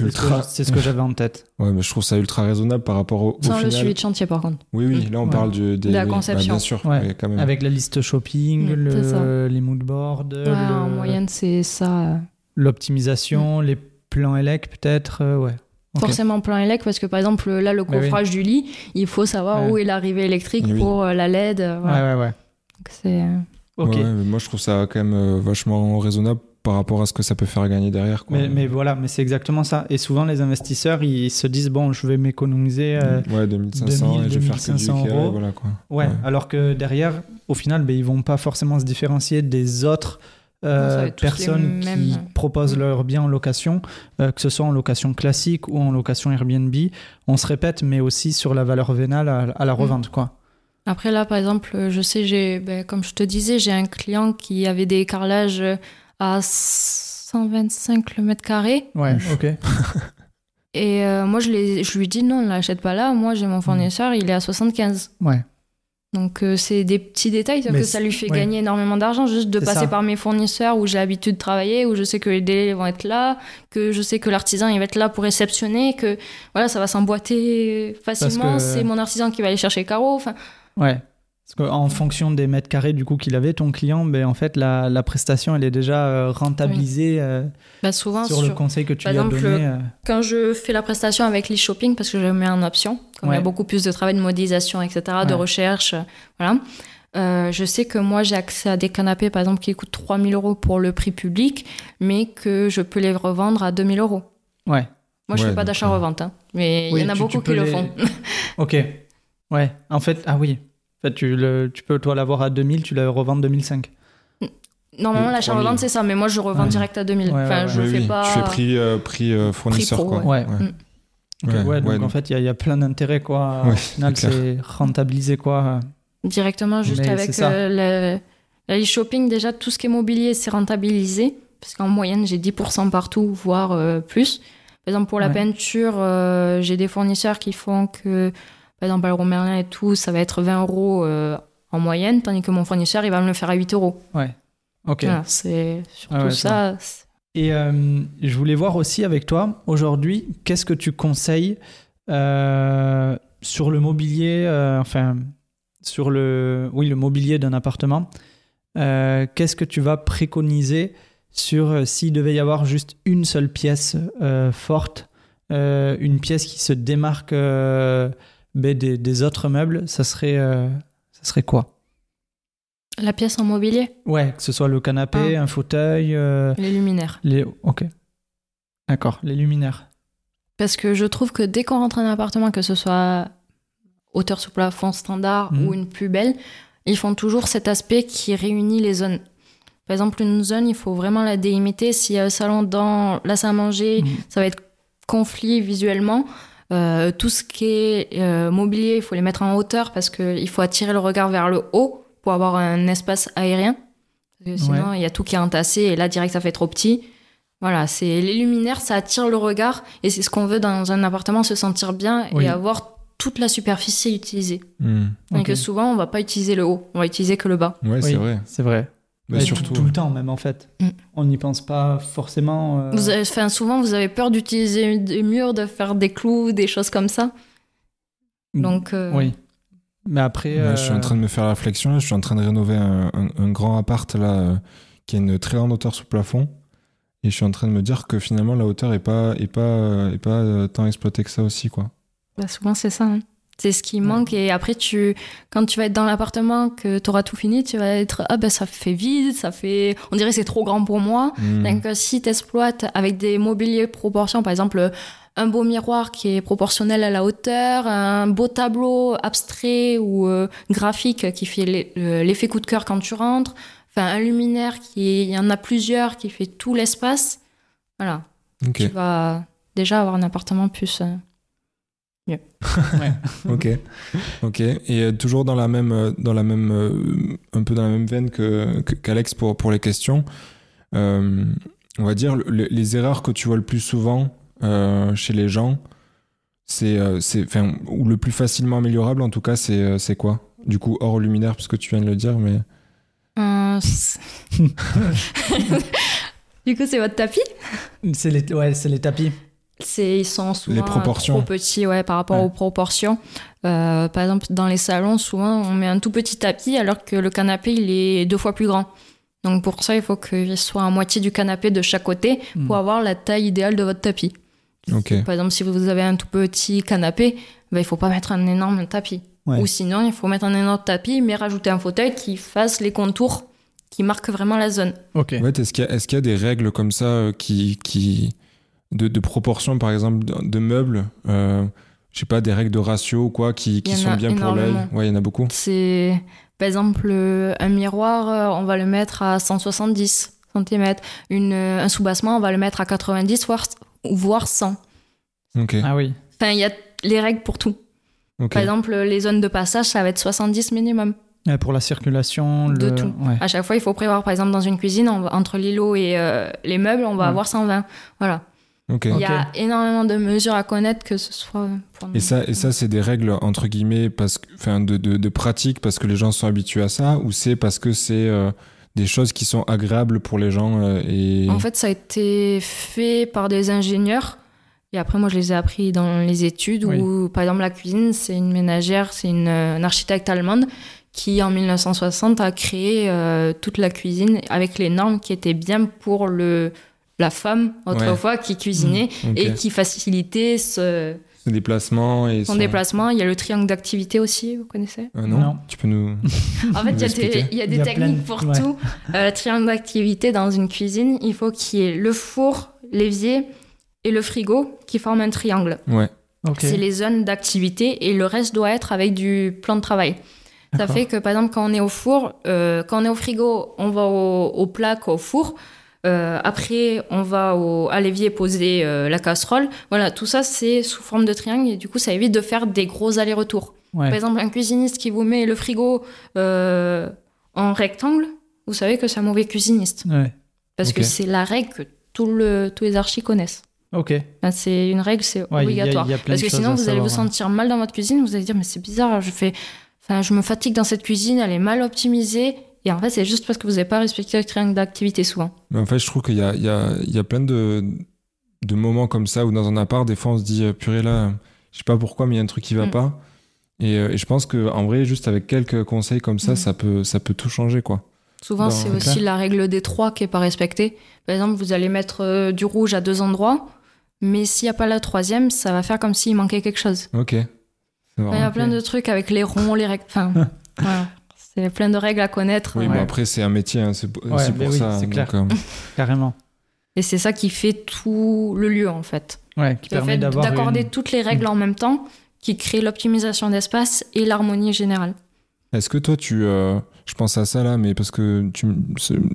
C'est ce que ultra. c'est ce que j'avais en tête. Ouais, mais je trouve ça ultra raisonnable par rapport au, au Sans le final. suivi de chantier, par contre. Oui, oui, là on Ouais. parle du, des, De la bah, conception. bien sûr, Ouais. oui, quand même. Avec la liste shopping, Mm, le- les moodboards, Ouais, le- En moyenne, c'est ça. l'optimisation, les plans élec peut-être. euh, ouais. Forcément plan élec, parce que par exemple, là, le oui. coffrage du lit, il faut savoir Ouais. où est l'arrivée électrique Oui. pour euh, la LED. euh, voilà. Ouais, ouais, ouais. Donc, c'est, euh, Ok. Ouais, mais moi je trouve ça quand même euh, vachement raisonnable par rapport à ce que ça peut faire gagner derrière. Quoi. Mais, mais voilà, mais c'est exactement ça. Et souvent, les investisseurs, ils se disent bon, je vais m'économiser. euh, ouais, 2500 2000, et je vais faire que du 2500 Ikea, euros. voilà quoi. ouais. Alors que derrière, au final, ben, ils vont pas forcément se différencier des autres. Euh, personnes qui proposent Mm. leurs biens en location, euh, que ce soit en location classique ou en location Airbnb, on se répète, mais aussi sur la valeur vénale à, à la Mm. revente. Quoi. Après là, par exemple, je sais, j'ai, ben, comme je te disais, j'ai un client qui avait des carrelages à 125 le mètre carré. Ouais, ok. Et euh, moi, je, lui dis non, ne l'achète pas là. Moi, j'ai mon fournisseur, il est à 75. Ouais. Donc, euh, c'est des petits détails sauf que ça lui fait ouais. gagner énormément d'argent juste de passer ça. par mes fournisseurs où j'ai l'habitude de travailler, où je sais que les délais vont être là, que je sais que l'artisan il va être là pour réceptionner, que voilà, ça va s'emboîter facilement. que- C'est mon artisan qui va aller chercher les carreaux. Enfin, Ouais. Parce qu'en fonction des mètres carrés du coup qu'il avait, ton client, ben, en fait, la, la prestation, elle est déjà euh, rentabilisée euh, bah, souvent, sur, sur- le conseil que tu par lui as exemple, donné. euh. quand je fais la prestation avec l'e-shopping, parce que je le mets en option, comme il y a beaucoup plus de travail de modélisation, etc., de recherche, euh, voilà. Euh, je sais que moi j'ai accès à des canapés par exemple qui coûtent 3000 euros pour le prix public, mais que je peux les revendre à 2000 euros. Ouais. Moi je Ouais, fais pas d'achat-revente, hein. mais Oui, il y en a tu- beaucoup tu qui le font. Ok. Ouais. En fait, ah oui. En fait, tu, le, tu peux toi l'avoir à 2000, tu la revends 2005. Normalement l'achat-revente 3000. c'est ça, mais moi je revends Ouais. direct à 2000. Ouais, enfin, ouais, je fais oui, pas. Tu fais prix, euh, prix euh, fournisseur pro, quoi. ouais. Mm. Ouais, ouais, donc ouais, en fait, il y, a- il y a plein d'intérêts, quoi. Ouais, Au final, c'est rentabilisé, quoi. Directement, juste Mais avec euh, le, la e-shopping, déjà, tout ce qui est mobilier, c'est rentabilisé. Parce qu'en moyenne, j'ai 10% partout, voire euh, plus. Par exemple, pour la Ouais. peinture, euh, j'ai des fournisseurs qui font que, par exemple, Leroy Merlin et tout, ça va être 20 euros euh, en moyenne, tandis que mon fournisseur, il va me le faire à 8 euros. Ok. Voilà, c'est surtout Ah ouais, ça. Et euh, je voulais voir aussi avec toi, aujourd'hui, qu'est-ce que tu conseilles euh, sur le mobilier, euh, enfin, sur le, oui, le mobilier d'un appartement Qu'est-ce que tu vas préconiser sur s'il devait y avoir juste une seule pièce forte, une pièce qui se démarque des, des autres meubles, ça serait, euh, ça serait quoi? La pièce en mobilier, Ouais, que ce soit le canapé, Ah. un fauteuil, euh, les luminaires. les. Ok. D'accord, les luminaires. Parce que je trouve que dès qu'on rentre dans un appartement, que ce soit hauteur sous plafond standard Mhm. ou une plus belle, ils font toujours cet aspect qui réunit les zones. Par exemple, une zone, il faut vraiment la délimiter. S'il y a un salon dans la salle à manger, Mhm. ça va être conflit visuellement. Euh, tout ce qui est euh, mobilier, il faut les mettre en hauteur parce qu'il faut attirer le regard vers le haut pour avoir un espace aérien. Parce que sinon, il y a tout qui est entassé et là, direct, ça fait trop petit. Voilà, c'est les luminaires, ça attire le regard et c'est ce qu'on veut dans un appartement, se sentir bien Oui. et avoir toute la superficie utilisée. Donc Ok. que souvent, on va pas utiliser le haut, on va utiliser que le bas. Ouais, Oui, c'est vrai. C'est vrai. Mais surtout. tout, tout le temps, même en fait. Mm. On n'y pense pas forcément. euh, Vous avez, enfin, souvent, vous avez peur d'utiliser des murs, de faire des clous, des choses comme ça. Donc, euh, Oui. Mais après. Je suis en euh, train de me faire la réflexion. là. Je suis en train de rénover un, un- un grand appart là, euh, qui a une très grande hauteur sous plafond. Et je suis en train de me dire que finalement la hauteur est pas, est pas, est pas euh, tant exploitée que ça aussi. Quoi. bah, souvent, c'est ça. hein. C'est ce qui manque. Et après, tu, quand tu vas être dans l'appartement, que tu auras tout fini, tu vas être Ah, ben ça fait vide, ça fait. On dirait que c'est trop grand pour moi. Hmm. Donc, euh, si tu exploites avec des mobiliers proportions, par exemple, un beau miroir qui est proportionnel à la hauteur, un beau tableau abstrait ou euh, graphique qui fait euh, l'effet coup de cœur quand tu rentres, enfin, un luminaire qui il y en a plusieurs qui fait tout l'espace. Voilà, tu vas déjà avoir un appartement plus. ok, ok. Et euh, toujours dans la même, euh, dans la même, euh, un peu dans la même veine que qu'Alex pour pour les questions. euh, on va dire le- les erreurs que tu vois le plus souvent euh, chez les gens, c'est, c'est, enfin, ou le plus facilement améliorable en tout cas, c'est, c'est quoi? Du coup, hors luminaire, puisque tu viens de le dire, mais euh, du coup, c'est votre tapis? C'est les, ouais, c'est les tapis. C'est ils sont souvent Les proportions. trop petits ouais, par rapport Ouais. aux proportions. Euh, par exemple, dans les salons, souvent on met un tout petit tapis alors que le canapé il est deux fois plus grand. Donc pour ça, il faut qu'il soit à moitié du canapé de chaque côté pour Hmm. avoir la taille idéale de votre tapis. Par exemple, si vous avez un tout petit canapé, ben, il faut pas mettre un énorme tapis. Ouais. Ou sinon, il faut mettre un énorme tapis, mais rajouter un fauteuil qui fasse les contours qui marquent vraiment la zone. Ok. Fait, est-ce qu'il y, a- y des règles comme ça euh, qui, qui de, de proportion, par exemple, de, de meubles euh, Je sais pas, des règles de ratio ou quoi qui, qui sont a bien pour l'œil. Ouais, il y en a beaucoup. C'est, par exemple, euh, un miroir, euh, on va le mettre à 170 cm. Une, euh, un soubassement, on va le mettre à 90 voire, voire 100. Ok. Ah oui. Enfin, il y a les règles pour tout. Par exemple, les zones de passage, ça va être 70 minimum. Pour la circulation, De le... tout. Ouais. À chaque fois, il faut prévoir, par exemple, dans une cuisine, on va- entre l'îlot et euh, les meubles, on va Ouais. avoir 120. Voilà. Il y a énormément de mesures à connaître, que ce soit pour Et ça, et ça c'est des règles entre guillemets parce que, enfin, de, de, de pratique parce que les gens sont habitués à ça ou c'est parce que c'est euh, des choses qui sont agréables pour les gens euh, et En fait, ça a été fait par des ingénieurs. Et après, moi, je les ai appris dans les études Oui. où, par exemple, la cuisine, c'est une ménagère, c'est une, une architecte allemande qui, en 1960, a créé euh, toute la cuisine avec les normes qui étaient bien pour le, la femme, autrefois, qui cuisinait Ok. et qui facilitait ce- et son déplacement. Il y a le triangle d'activité aussi, vous connaissez? Ah non, Non. tu peux nous En fait, il y a des, il y a des Il y a techniques plein pour ouais. tout. Euh, le triangle d'activité dans une cuisine, il faut qu'il y ait le four, l'évier et le frigo qui forment un triangle. ouais Ok. C'est les zones d'activité et le reste doit être avec du plan de travail. Ça fait que par exemple, quand on est au four, euh, quand on est au frigo, on va au, au plaque, au four. Euh, après, on va au, à l'évier poser euh, la casserole. Voilà, tout ça, c'est sous forme de triangle et du coup, ça évite de faire des gros allers-retours. Ouais. Par exemple, un cuisiniste qui vous met le frigo euh, en rectangle, vous savez que c'est un mauvais cuisiniste. Ouais. Parce que c'est la règle que tout le, tous les archis connaissent. Ok. C'est une règle, c'est Ouais, il y a- obligatoire. y a Parce que sinon, vous allez vous ouais. sentir mal dans votre cuisine. Vous allez dire, mais c'est bizarre, je fais. Enfin, je me fatigue dans cette cuisine, elle est mal optimisée. Et en fait, c'est juste parce que vous n'avez pas respecté le triangle d'activité souvent. mais en fait je trouve qu'il y a, il y, a, il y a plein de, de moments comme ça où dans un appart des fois on se dit euh, purée là je sais pas pourquoi mais il y a un truc qui va Mm. pas et, euh, et je pense que en vrai juste avec quelques conseils comme ça Mm. ça peut ça peut tout changer quoi Souvent, c'est aussi la règle des trois qui n'est pas respectée. Par exemple, vous allez mettre euh, du rouge à deux endroits, mais s'il n'y a pas la troisième, ça va faire comme s'il manquait quelque chose. ok Il y a plein de trucs avec les ronds, les. Enfin, voilà. C'est plein de règles à connaître. oui bon après c'est un métier hein, c'est Ouais, pour oui, ça c'est donc, clair. euh, Carrément. Et c'est ça qui fait tout le lieu, en fait. Ouais, qui Le permet d'accorder une- toutes les règles en même temps qui crée l'optimisation d'espace et l'harmonie générale. Est-ce que toi, tu. euh, je pense à ça là, mais parce que tu,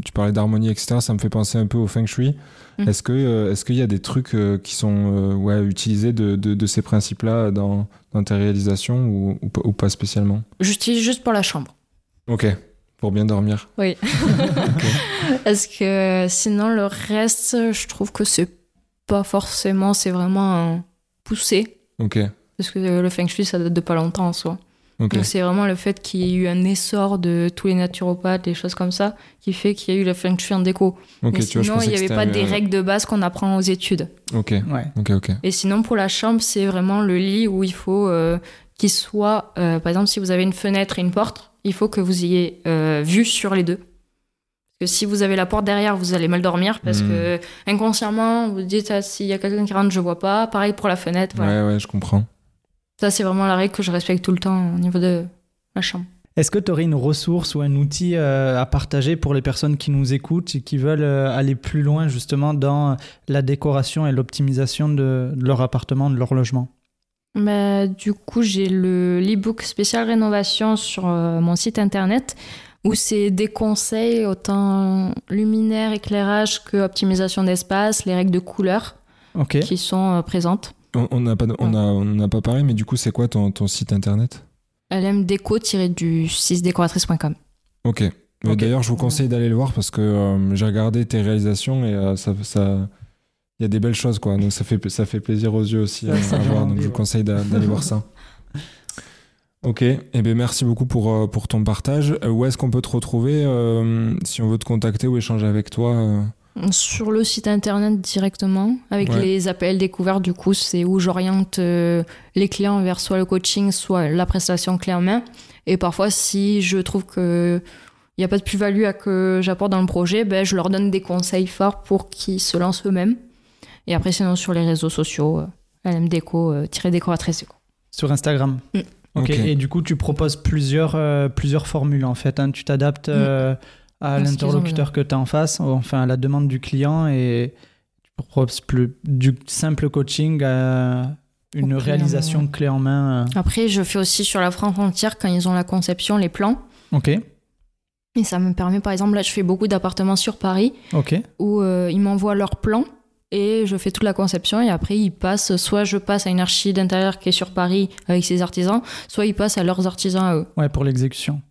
tu parlais d'harmonie, etc., ça me fait penser un peu au feng shui. Mm. Est-ce que euh, est-ce qu'il y a des trucs euh, qui sont ouais, utilisés de, de, de ces principes-là dans, dans tes réalisations ou, ou pas spécialement? J'utilise juste pour la chambre. Ok, pour bien dormir. Oui. Parce que sinon, le reste, je trouve que c'est pas forcément, c'est vraiment un poussé. Ok, Parce que le feng shui, ça date de pas longtemps en soi. ok. Donc c'est vraiment le fait qu'il y ait eu un essor de tous les naturopathes, des choses comme ça, qui fait qu'il y a eu le feng shui en déco. Ok, Mais tu vois, je sinon, il n'y avait pas un- des règles de base qu'on apprend aux études. Ok, Ouais. ok, ok. Et sinon, pour la chambre, c'est vraiment le lit où il faut euh, qu'il soit, euh, par exemple, si vous avez une fenêtre et une porte, il faut que vous ayez euh, vue sur les deux. Parce que si vous avez la porte derrière, vous allez mal dormir parce Hmm. que inconsciemment, vous dites ah, s'il y a quelqu'un qui rentre, je vois pas. Pareil pour la fenêtre. voilà. Ouais, ouais, je comprends. Ça, c'est vraiment la règle que je respecte tout le temps au niveau de la chambre. Est-ce que tu aurais une ressource ou un outil euh, à partager pour les personnes qui nous écoutent et qui veulent euh, aller plus loin justement dans la décoration et l'optimisation de, de leur appartement, de leur logement? Bah, du coup, j'ai le l'e-book spécial rénovation sur euh, mon site internet où c'est des conseils autant luminaire, éclérage que optimisation d'espace, les règles de couleur qui sont euh, présentes. On on n'a pas, on a, on n'a pas parlé, mais du coup, c'est quoi ton, ton site internet? Lmdeco-du6décoratrice.com. Ok. Mais Ok. D'ailleurs, je vous conseille d'aller le voir parce que euh, j'ai regardé tes réalisations et euh, ça, ça, il y a des belles choses quoi. Donc ça fait, ça fait plaisir aux yeux aussi Ça, euh, ça à voir. Donc je vous conseille d'a- d'aller voir ça. Ok. Et ben merci beaucoup pour euh, pour ton partage. Euh, où est-ce qu'on peut te retrouver euh, si on veut te contacter ou échanger avec toi euh? Sur le site internet directement, avec Ouais. les appels découverts, du coup, c'est où j'oriente euh, les clients vers soit le coaching, soit la prestation clé en main. Et parfois, si je trouve que il n'y a pas de plus-value à que j'apporte dans le projet, ben, je leur donne des conseils forts pour qu'ils se lancent eux-mêmes. Et après, sinon, sur les réseaux sociaux, euh, LMDéco, euh, tiré décoratrice déco. Sur Instagram. Mm. Ok. Ok. Et du coup, tu proposes plusieurs, euh, plusieurs formules en fait. hein. Tu t'adaptes euh, à ont l'interlocuteur que tu as en face, enfin à la demande du client et tu proposes plus du simple coaching à une réalisation clé en main. euh. Après, je fais aussi sur la France entière, quand ils ont la conception, les plans. Ok. Et ça me permet, par exemple, là, je fais beaucoup d'appartements sur Paris. Ok. où euh, ils m'envoient leur plan et je fais toute la conception et après ils passent, soit je passe à une archi d'intérieur qui est sur Paris avec ses artisans, soit ils passent à leurs artisans à eux. Ouais, pour l'exécution.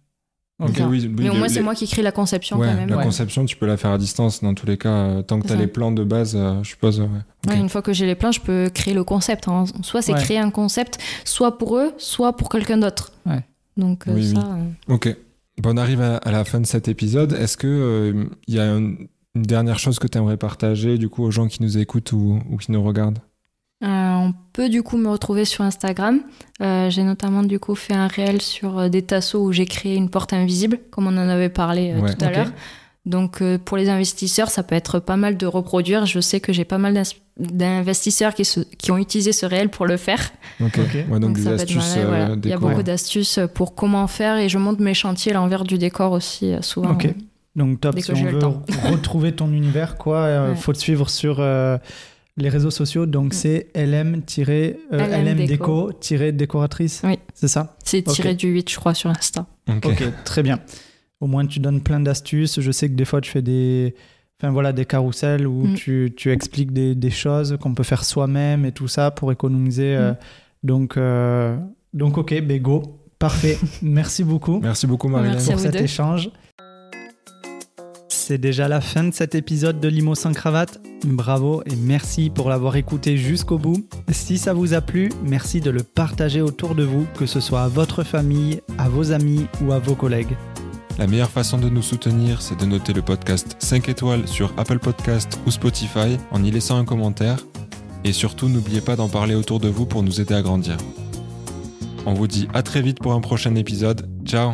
Ok. Ça. oui, Mais au moins c'est moi qui crée la conception Ouais, quand même. la Ouais. conception, tu peux la faire à distance dans tous les cas, euh, tant que tu as ça. les plans de base, euh, je suppose. ouais. Ok. Ouais, une fois que j'ai les plans, je peux créer le concept. hein. Soit c'est Ouais. créer un concept, soit pour eux, soit pour quelqu'un d'autre. Ouais. Donc euh, Oui, oui. ça, euh, Ok. Bon, on arrive à, à la fin de cet épisode. Est-ce que euh, il y a un- une dernière chose que tu aimerais partager du coup aux gens qui nous écoutent ou, ou qui nous regardent Euh, on peut du coup me retrouver sur Instagram. Euh, j'ai notamment du coup fait un réel sur euh, des tasseaux où j'ai créé une porte invisible, comme on en avait parlé euh, Ouais. tout à l'heure. Donc euh, pour les investisseurs, ça peut être pas mal de reproduire. Je sais que j'ai pas mal d'investisseurs qui, se- qui ont utilisé ce réel pour le faire. Ok. Ok. Ouais, donc, des astuces. voilà. Il y a beaucoup d'astuces pour comment faire et je monte mes chantiers à l'envers du décor aussi euh, souvent. Ok. Donc top, Dès si on veut retrouver ton univers, quoi, euh, Ouais. faut te suivre sur euh, les réseaux sociaux. Donc Mm. c'est LM euh, LM Déco décoratrice. Oui. C'est ça? C'est tiré du 8 je crois sur Insta. Ok. Ok, très bien. Au moins tu donnes plein d'astuces. Je sais que des fois tu fais des, enfin voilà, des carousels où Mm. tu, tu expliques des, des choses qu'on peut faire soi-même et tout ça pour économiser. euh, Mm. donc euh, donc ok, ben go, parfait. Merci beaucoup. Merci beaucoup, à pour cet deux. échange. C'est déjà la fin de cet épisode de Limo sans cravate. Bravo et merci pour l'avoir écouté jusqu'au bout. Si ça vous a plu, merci de le partager autour de vous, que ce soit à votre famille, à vos amis ou à vos collègues. La meilleure façon de nous soutenir, c'est de noter le podcast 5 étoiles sur Apple Podcast ou Spotify en y laissant un commentaire. Et surtout, n'oubliez pas d'en parler autour de vous pour nous aider à grandir. On vous dit à très vite pour un prochain épisode. Ciao